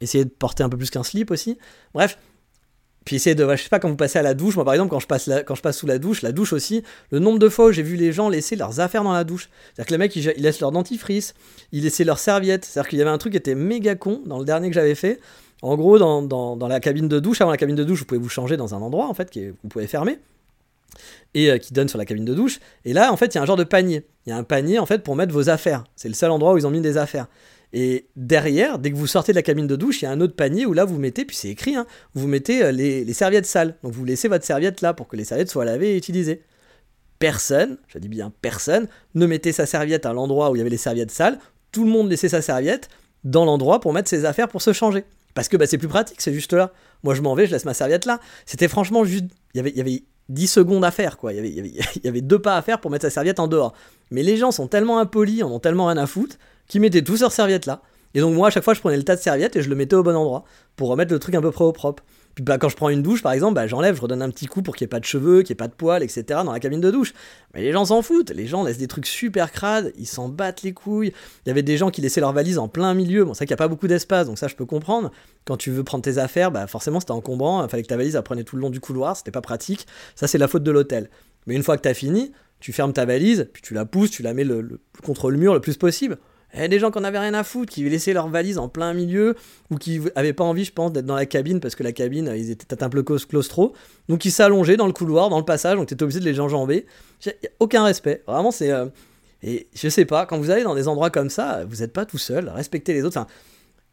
essayer de porter un peu plus qu'un slip aussi, bref, puis essayer de, je sais pas, quand vous passez à la douche, moi par exemple, quand je passe, quand je passe sous la douche, la douche aussi, le nombre de fois où j'ai vu les gens laisser leurs affaires dans la douche. C'est-à-dire que les mecs, ils, ils laissent leur dentifrice, ils laissaient leurs serviettes. C'est-à-dire qu'il y avait un truc qui était méga con dans le dernier que j'avais fait. En gros, dans, dans, la cabine de douche, avant la cabine de douche, vous pouvez vous changer dans un endroit, en fait, qui est- vous pouvez fermer, et euh, qui donne sur la cabine de douche. Et là, en fait, il y a un genre de panier. Il y a un panier, en fait, pour mettre vos affaires. C'est le seul endroit où ils ont mis des affaires. Et derrière, dès que vous sortez de la cabine de douche, il y a un autre panier où là vous mettez, puis c'est écrit, hein, vous mettez euh, les, serviettes sales. Donc vous laissez votre serviette là pour que les serviettes soient lavées et utilisées. Personne, je dis bien personne, ne mettait sa serviette à l'endroit où il y avait les serviettes sales. Tout le monde laissait sa serviette dans l'endroit pour mettre ses affaires pour se changer. Parce que bah, c'est plus pratique, c'est juste là. Moi je m'en vais, je laisse ma serviette là. C'était franchement juste. Il y avait, il y avait 10 secondes à faire, quoi. Il y, avait, il, [laughs] deux pas à faire pour mettre sa serviette en dehors. Mais les gens sont tellement impolis, en ont tellement rien à foutre, qu'ils mettaient tous leurs serviettes là. Et donc moi à chaque fois je prenais le tas de serviettes et je le mettais au bon endroit pour remettre le truc un peu près au propre. Puis bah, quand je prends une douche par exemple, bah, j'enlève, je redonne un petit coup pour qu'il n'y ait pas de cheveux, qu'il n'y ait pas de poils, etc. dans la cabine de douche. Mais les gens s'en foutent, les gens laissent des trucs super crades, ils s'en battent les couilles. Il y avait des gens qui laissaient leurs valises en plein milieu. Bon, c'est vrai qu'il n'y a pas beaucoup d'espace, donc ça je peux comprendre. Quand tu veux prendre tes affaires, bah forcément c'était encombrant, il fallait que ta valise elle prenait tout le long du couloir, c'était pas pratique. Ça c'est la faute de l'hôtel. Mais une fois que t'as fini, tu fermes ta valise, puis tu la pousses, tu la mets contre le mur le plus possible. Et des gens qui en avaient rien à foutre, qui laissaient leur valise en plein milieu, ou qui avaient pas envie, je pense, d'être dans la cabine, parce que la cabine, ils étaient un peu claus- claustro. Donc ils s'allongeaient dans le couloir, dans le passage, donc t'étais obligé de les enjamber. Aucun respect. Vraiment, c'est. euh, Et je sais pas, quand vous allez dans des endroits comme ça, vous n'êtes pas tout seul, respectez les autres. Enfin,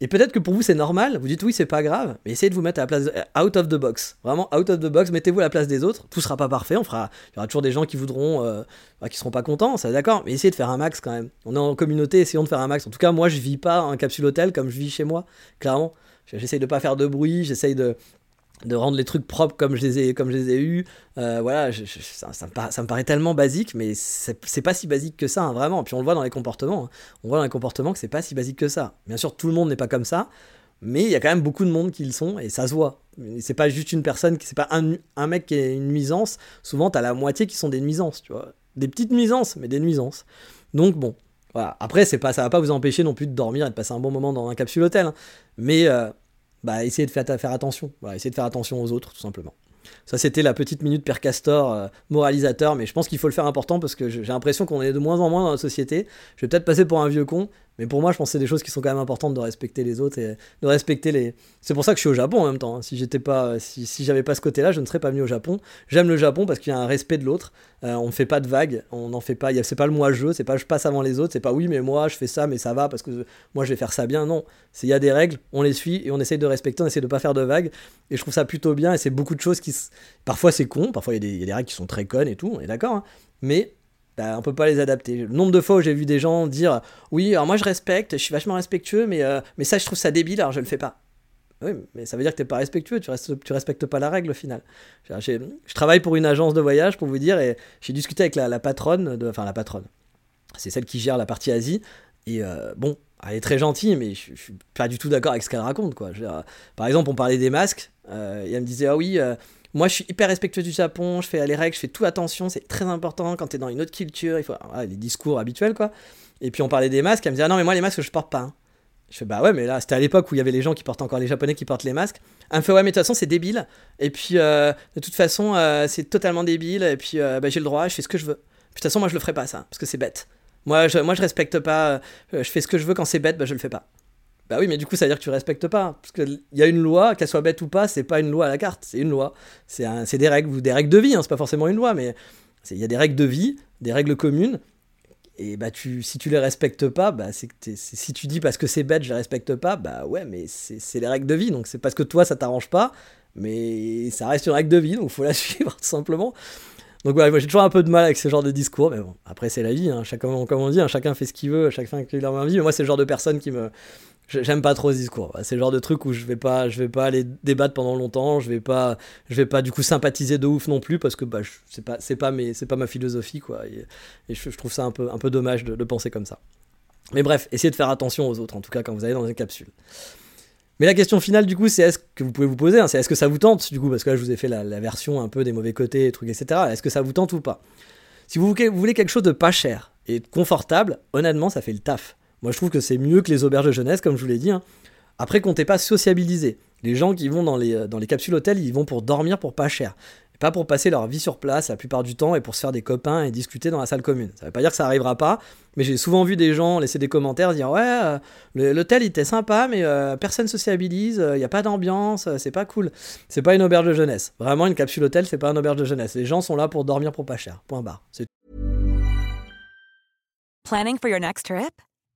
et peut-être que pour vous c'est normal, vous dites oui c'est pas grave, mais essayez de vous mettre à la place, de- out of the box. Vraiment out of the box, mettez-vous à la place des autres. Tout sera pas parfait, on fera, il y aura toujours des gens qui voudront, euh, bah, qui seront pas contents, ça d'accord, mais essayez de faire un max quand même. On est en communauté, essayons de faire un max. En tout cas moi je vis pas un capsule hôtel comme je vis chez moi, clairement. J'essaye de pas faire de bruit, j'essaye de de rendre les trucs propres comme je les ai, comme je les ai eus. Euh, voilà, ça, me paraît, tellement basique, mais c'est pas si basique que ça, hein, vraiment. Puis on le voit dans les comportements. hein. On voit dans les comportements que c'est pas si basique que ça. Bien sûr, tout le monde n'est pas comme ça, mais il y a quand même beaucoup de monde qui le sont, et ça se voit. C'est pas juste une personne, c'est pas un, un mec qui est une nuisance. Souvent, t'as la moitié qui sont des nuisances, tu vois. Des petites nuisances, mais des nuisances. Donc bon, voilà. Après, c'est pas, ça va pas vous empêcher non plus de dormir et de passer un bon moment dans un capsule hôtel. hein. Mais euh, bah, essayez de faire, attention. Essayez de faire attention aux autres, tout simplement. Ça, c'était la petite minute Père Castor euh, moralisateur, mais je pense qu'il faut le faire important parce que j'ai l'impression qu'on est de moins en moins dans la société. Je vais peut-être passer pour un vieux con, mais pour moi, je pense que c'est des choses qui sont quand même importantes de respecter les autres et de respecter les. C'est pour ça que je suis au Japon en même temps. hein. Si j'étais pas, si, si j'avais pas ce côté-là, je ne serais pas venu au Japon. J'aime le Japon parce qu'il y a un respect de l'autre. Euh, on ne fait pas de vagues, on n'en fait pas. il C'est pas le moi je, c'est pas je passe avant les autres, c'est pas oui mais moi je fais ça mais ça va parce que moi je vais faire ça bien. Non, c'est il y a des règles, on les suit et on essaye de respecter, on essaie de pas faire de vagues. Et je trouve ça plutôt bien et c'est beaucoup de choses qui, parfois c'est con, parfois il y a des règles qui sont très connes et tout, on est d'accord. hein. Mais bah, on peut pas les adapter. Le nombre de fois où j'ai vu des gens dire oui, alors moi je respecte, je suis vachement respectueux, mais, euh, mais ça je trouve ça débile, alors je le fais pas. Oui, mais ça veut dire que t'es pas respectueux, tu, restes, tu respectes pas la règle au final. Je travaille pour une agence de voyage pour vous dire, et j'ai discuté avec la, patronne, de, enfin la patronne, c'est celle qui gère la partie Asie, et euh, bon, elle est très gentille, mais je, je suis pas du tout d'accord avec ce qu'elle raconte. Quoi. Par exemple, on parlait des masques, euh, et elle me disait, ah oui, moi je suis hyper respectueux du Japon, je fais les règles, je fais tout attention, c'est très important quand t'es dans une autre culture, il faut voilà, les discours habituels quoi. Et puis on parlait des masques, elle me disait, ah non, mais moi les masques je porte pas. hein. Je fais bah ouais, mais là, c'était à l'époque où il y avait les gens qui portent encore les japonais qui portent les masques. Elle me fait ouais, mais de toute façon, c'est débile. Et puis, euh, de toute façon, euh, c'est totalement débile. Et puis, euh, bah, j'ai le droit, je fais ce que je veux. Puis, de toute façon, moi, je le ferai pas ça, parce que c'est bête. Moi je, moi, je respecte pas. je fais ce que je veux quand c'est bête, bah, je le fais pas. Bah oui, mais du coup, ça veut dire que tu respectes pas. Parce qu'il y a une loi, qu'elle soit bête ou pas, c'est pas une loi à la carte, c'est une loi. C'est des règles, ou des règles de vie, hein, c'est pas forcément une loi, mais il y a des règles de vie, des règles communes. Et bah, tu, si tu les respectes pas, bah, c'est si tu dis parce que c'est bête, je les respecte pas, bah ouais, mais c'est les règles de vie. Donc c'est parce que toi, ça t'arrange pas, mais ça reste une règle de vie, donc faut la [laughs] suivre tout simplement. Donc voilà, moi j'ai toujours un peu de mal avec ce genre de discours, mais bon, après c'est la vie, hein. chacun, comme on dit, hein, chacun fait ce qu'il veut, chacun fait leur vie, mais moi c'est le genre de personne qui me, J'aime pas trop ce discours. C'est le genre de truc où je vais pas, je vais pas aller débattre pendant longtemps. Je vais pas, je vais pas du coup sympathiser de ouf non plus parce que bah, c'est pas, c'est pas c'est pas ma philosophie quoi. Et, je, trouve ça un peu, un peu dommage de, penser comme ça. Mais bref, essayez de faire attention aux autres en tout cas quand vous allez dans une capsule. Mais la question finale du coup, c'est est-ce que vous pouvez vous poser, hein, c'est est-ce que ça vous tente du coup parce que là je vous ai fait la, version un peu des mauvais côtés, trucs etc. Est-ce que ça vous tente ou pas? Si vous voulez quelque chose de pas cher et confortable, honnêtement ça fait le taf. Moi, je trouve que c'est mieux que les auberges de jeunesse, comme je vous l'ai dit. Hein. Après, comptez pas sociabiliser. Les gens qui vont dans les, euh, dans les capsules hôtels, ils vont pour dormir pour pas cher. pas pour passer leur vie sur place la plupart du temps et pour se faire des copains et discuter dans la salle commune. Ça veut pas dire que ça arrivera pas, mais j'ai souvent vu des gens laisser des commentaires dire Ouais, euh, l'hôtel était sympa, mais euh, personne sociabilise, il n'y a pas d'ambiance, c'est pas cool. C'est pas une auberge de jeunesse. Vraiment, une capsule hôtel, c'est pas une auberge de jeunesse. Les gens sont là pour dormir pour pas cher. Point barre. Planning for your next trip?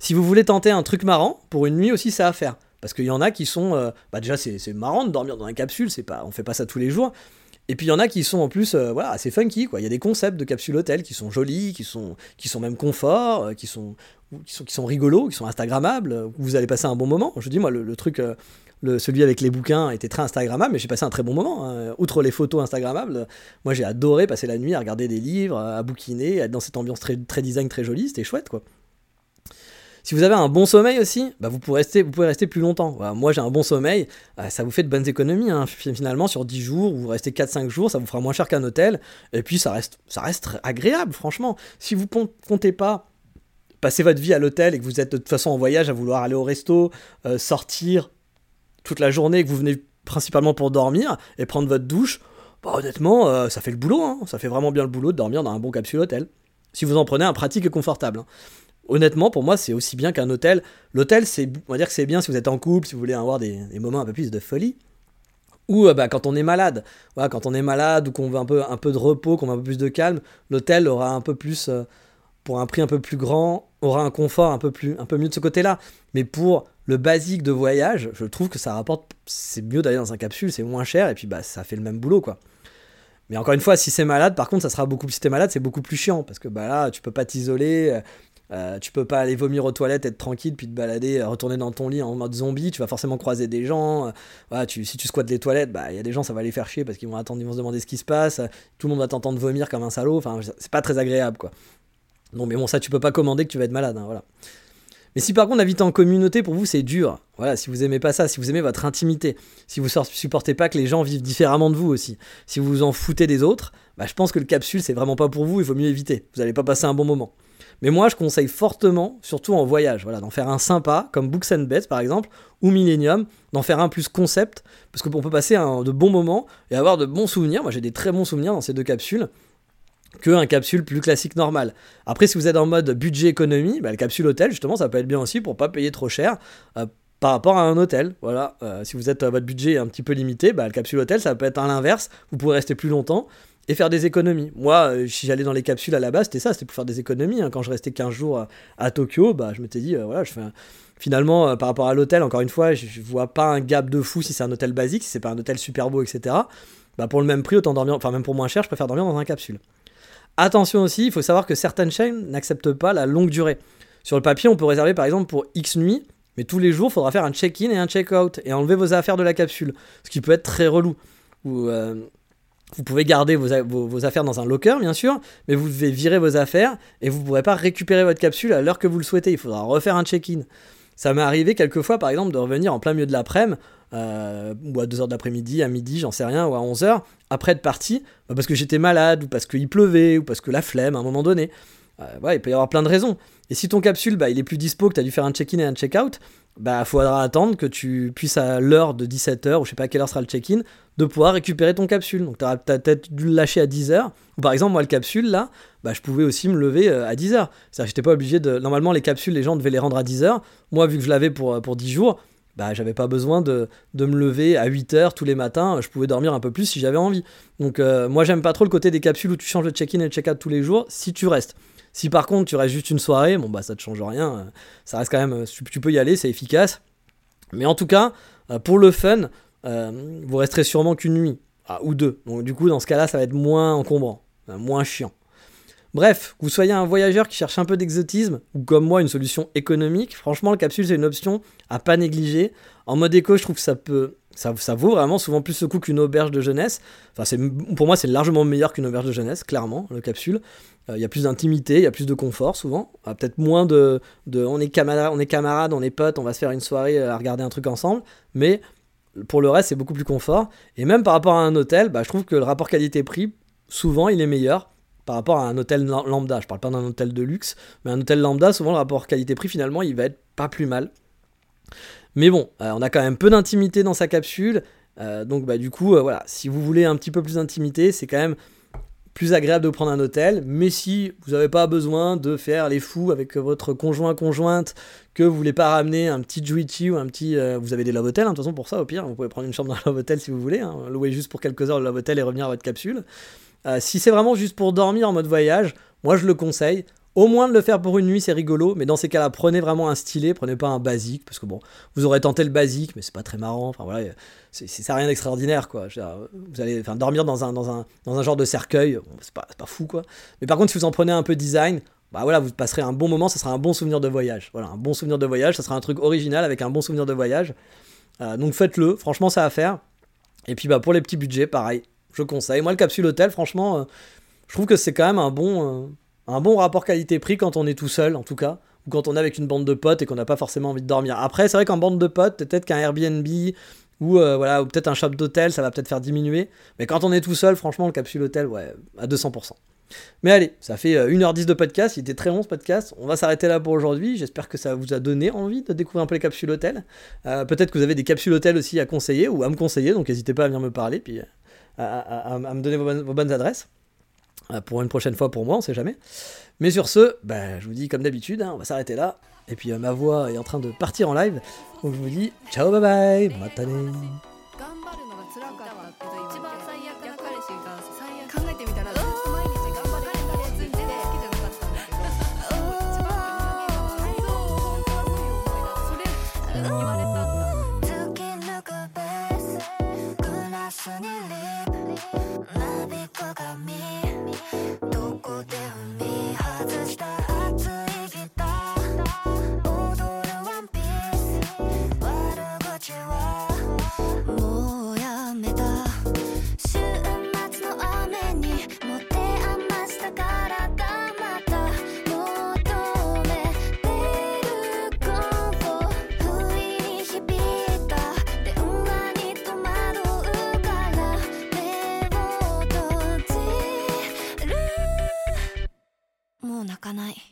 Si vous voulez tenter un truc marrant, pour une nuit aussi, ça à faire. Parce qu'il y en a qui sont. Euh, bah déjà, c'est marrant de dormir dans une capsule, c'est pas, on fait pas ça tous les jours. Et puis il y en a qui sont en plus euh, voilà, assez funky. Il y a des concepts de capsule hôtel qui sont jolis, qui sont, qui sont même confort, euh, qui, sont, qui, sont, rigolos, qui sont Instagrammables, où vous allez passer un bon moment. Je dis, moi, le, truc. Le, celui avec les bouquins était très Instagrammable, mais j'ai passé un très bon moment. Hein. Outre les photos Instagrammables, moi j'ai adoré passer la nuit à regarder des livres, à bouquiner, être dans cette ambiance très, très design, très jolie, c'était chouette quoi. Si vous avez un bon sommeil aussi, bah vous, pouvez rester, plus longtemps. moi j'ai un bon sommeil, euh, ça vous fait de bonnes économies. Hein. Finalement, sur 10 jours, vous restez 4-5 jours, ça vous fera moins cher qu'un hôtel. Et puis ça reste, agréable, franchement. Si vous comptez pas passer votre vie à l'hôtel et que vous êtes de toute façon en voyage à vouloir aller au resto, euh, sortir toute la journée, que vous venez principalement pour dormir et prendre votre douche, bah honnêtement, euh, ça fait le boulot. Hein. Ça fait vraiment bien le boulot de dormir dans un bon capsule hôtel. Si vous en prenez un pratique et confortable. Honnêtement, pour moi, c'est aussi bien qu'un hôtel. L'hôtel, c'est, on va dire que c'est bien si vous êtes en couple, si vous voulez avoir des, moments un peu plus de folie. Ou euh, bah, quand on est malade, quand on est malade ou qu'on veut un peu, de repos, qu'on veut un peu plus de calme, l'hôtel aura un peu plus, euh, pour un prix un peu plus grand, aura un confort un peu, plus, un peu mieux de ce côté-là. Mais pour le basique de voyage, je trouve que ça rapporte, c'est mieux d'aller dans un capsule, c'est moins cher et puis bah, ça fait le même boulot. Mais encore une fois, si c'est malade, par contre, ça sera beaucoup. Si t'es malade, c'est beaucoup plus chiant parce que bah là, tu peux pas t'isoler. Euh, euh, tu peux pas aller vomir aux toilettes, être tranquille, puis te balader, euh, retourner dans ton lit en mode zombie. Tu vas forcément croiser des gens. Euh, tu, si tu squattes les toilettes, bah il y a des gens, ça va les faire chier parce qu'ils vont attendre, ils vont se demander ce qui se passe. Tout le monde va t'entendre vomir comme un salaud. Enfin, c'est pas très agréable, quoi. Non, mais bon, ça, tu peux pas commander que tu vas être malade, hein, voilà. Mais si par contre habiter en communauté pour vous c'est dur, voilà, si vous aimez pas ça, si vous aimez votre intimité, si vous supportez pas que les gens vivent différemment de vous aussi, si vous vous en foutez des autres, bah, je pense que le capsule c'est vraiment pas pour vous, il faut mieux éviter. Vous allez pas passer un bon moment. Mais moi, je conseille fortement, surtout en voyage, voilà, d'en faire un sympa, comme Books and Beds par exemple, ou Millennium, d'en faire un plus concept, parce qu'on peut passer un, de bons moments et avoir de bons souvenirs. Moi, j'ai des très bons souvenirs dans ces deux capsules que un capsule plus classique normal. Après, si vous êtes en mode budget économie, bah, le capsule hôtel, justement, ça peut être bien aussi pour pas payer trop cher. Euh, par rapport à un hôtel, voilà. Euh, si vous êtes votre budget un petit peu limité, bah, le capsule hôtel, ça peut être à l'inverse. Vous pourrez rester plus longtemps et faire des économies. Moi, euh, si j'allais dans les capsules à la base, c'était ça, c'était pour faire des économies. Hein. Quand je restais 15 jours à, Tokyo, bah, je m'étais dit, euh, voilà, je fais finalement, euh, par rapport à l'hôtel, encore une fois, je, vois pas un gap de fou si c'est un hôtel basique, si c'est pas un hôtel super beau, etc. Bah, pour le même prix, autant dormir, enfin même pour moins cher, je préfère dormir dans un capsule. Attention aussi, il faut savoir que certaines chaînes n'acceptent pas la longue durée. Sur le papier, on peut réserver par exemple pour X nuits, mais tous les jours, il faudra faire un check-in et un check-out et enlever vos affaires de la capsule, ce qui peut être très relou. Ou, euh, vous pouvez garder vos, affaires dans un locker, bien sûr, mais vous devez virer vos affaires et vous ne pourrez pas récupérer votre capsule à l'heure que vous le souhaitez. Il faudra refaire un check-in. Ça m'est arrivé quelquefois, par exemple, de revenir en plein milieu de l'après-midi, euh, ou à 2h de l'après-midi, à midi, j'en sais rien, ou à 11h, après être parti, bah, parce que j'étais malade, ou parce qu'il pleuvait, ou parce que la flemme à un moment donné. Euh, ouais, il peut y avoir plein de raisons. Et si ton capsule, bah, il est plus dispo, que tu as dû faire un check-in et un check-out, bah, faudra attendre que tu puisses à l'heure de 17h, ou je sais pas à quelle heure sera le check-in, de pouvoir récupérer ton capsule. Donc tu as peut-être dû le lâcher à 10h. Ou par exemple, moi, le capsule, là, bah, je pouvais aussi me lever euh, à 10h. C'est-à-dire j'étais pas obligé de... Normalement, les capsules, les gens devaient les rendre à 10h. Moi, vu que je l'avais pour, euh, pour 10 jours, bah, j'avais pas besoin de, me lever à 8h tous les matins. Je pouvais dormir un peu plus si j'avais envie. Donc moi, j'aime pas trop le côté des capsules où tu changes de check-in et de check-out tous les jours, si tu restes. Si par contre tu restes juste une soirée, bon bah ça te change rien, ça reste quand même, euh, tu, peux y aller, c'est efficace. Mais en tout cas, euh, pour le fun, euh, vous resterez sûrement qu'une nuit, ah, ou deux. Donc du coup, dans ce cas-là, ça va être moins encombrant, moins chiant. Bref, que vous soyez un voyageur qui cherche un peu d'exotisme, ou comme moi une solution économique, franchement, le capsule c'est une option à pas négliger. En mode éco, je trouve que ça peut. Ça, ça vaut vraiment souvent plus le coup qu'une auberge de jeunesse. Enfin, pour moi, c'est largement meilleur qu'une auberge de jeunesse, clairement, le capsule. Euh, Il y a plus d'intimité, il y a plus de confort souvent. Ah, peut-être moins de, de on, est camarades, on est camarades, on est potes, on va se faire une soirée euh, à regarder un truc ensemble. Mais pour le reste, c'est beaucoup plus confort. Et même par rapport à un hôtel, bah, je trouve que le rapport qualité-prix, souvent, il est meilleur par rapport à un hôtel lam- lambda. Je parle pas d'un hôtel de luxe, mais un hôtel lambda, souvent le rapport qualité-prix, finalement, il va être pas plus mal. Mais bon, euh, on a quand même peu d'intimité dans sa capsule. donc bah du coup, voilà, si vous voulez un petit peu plus d'intimité, c'est quand même plus agréable de prendre un hôtel. Mais si vous n'avez pas besoin de faire les fous avec votre conjoint conjointe, que vous voulez pas ramener un petit Juichi ou un petit, euh, vous avez des love hotels, hein, de toute façon pour ça au pire, vous pouvez prendre une chambre dans un love si vous voulez, hein, louer juste pour quelques heures le love et revenir à votre capsule. Euh, si c'est vraiment juste pour dormir en mode voyage, moi je le conseille. Au moins de le faire pour une nuit, c'est rigolo, mais dans ces cas-là, prenez vraiment un stylet, prenez pas un basique, parce que bon, vous aurez tenté le basique, mais c'est pas très marrant. Enfin voilà, c'est c'est rien d'extraordinaire quoi. Vous allez enfin, dormir dans un, genre de cercueil, c'est pas, pas fou quoi. Mais par contre, si vous en prenez un peu design, bah voilà, vous passerez un bon moment, ça sera un bon souvenir de voyage. Voilà, un bon souvenir de voyage, ça sera un truc original avec un bon souvenir de voyage. Euh, donc faites-le, franchement, ça à faire. Et puis bah pour les petits budgets, pareil, je conseille. Moi, le capsule hôtel, franchement, euh, je trouve que c'est quand même un bon, euh, un bon rapport qualité-prix quand on est tout seul, en tout cas, ou quand on est avec une bande de potes et qu'on n'a pas forcément envie de dormir. Après, c'est vrai qu'en bande de potes, peut-être qu'un Airbnb ou euh, voilà, ou peut-être un shop d'hôtel, ça va peut-être faire diminuer. Mais quand on est tout seul, franchement, le capsule hôtel, ouais, à 200%. Mais allez, ça fait euh, 1h10 de podcast, il était très long ce podcast. On va s'arrêter là pour aujourd'hui. J'espère que ça vous a donné envie de découvrir un peu les capsules hôtel. Euh, peut-être que vous avez des capsules hôtel aussi à conseiller ou à me conseiller, donc n'hésitez pas à venir me parler, puis euh, à, me donner vos bonnes adresses. Euh, pour une prochaine fois pour moi, on sait jamais. Mais sur ce, bah, je vous dis comme d'habitude, hein, on va s'arrêter là. Et puis euh, ma voix est en train de partir en live. Donc je vous dis ciao, bye bye, Uh, もう泣かない。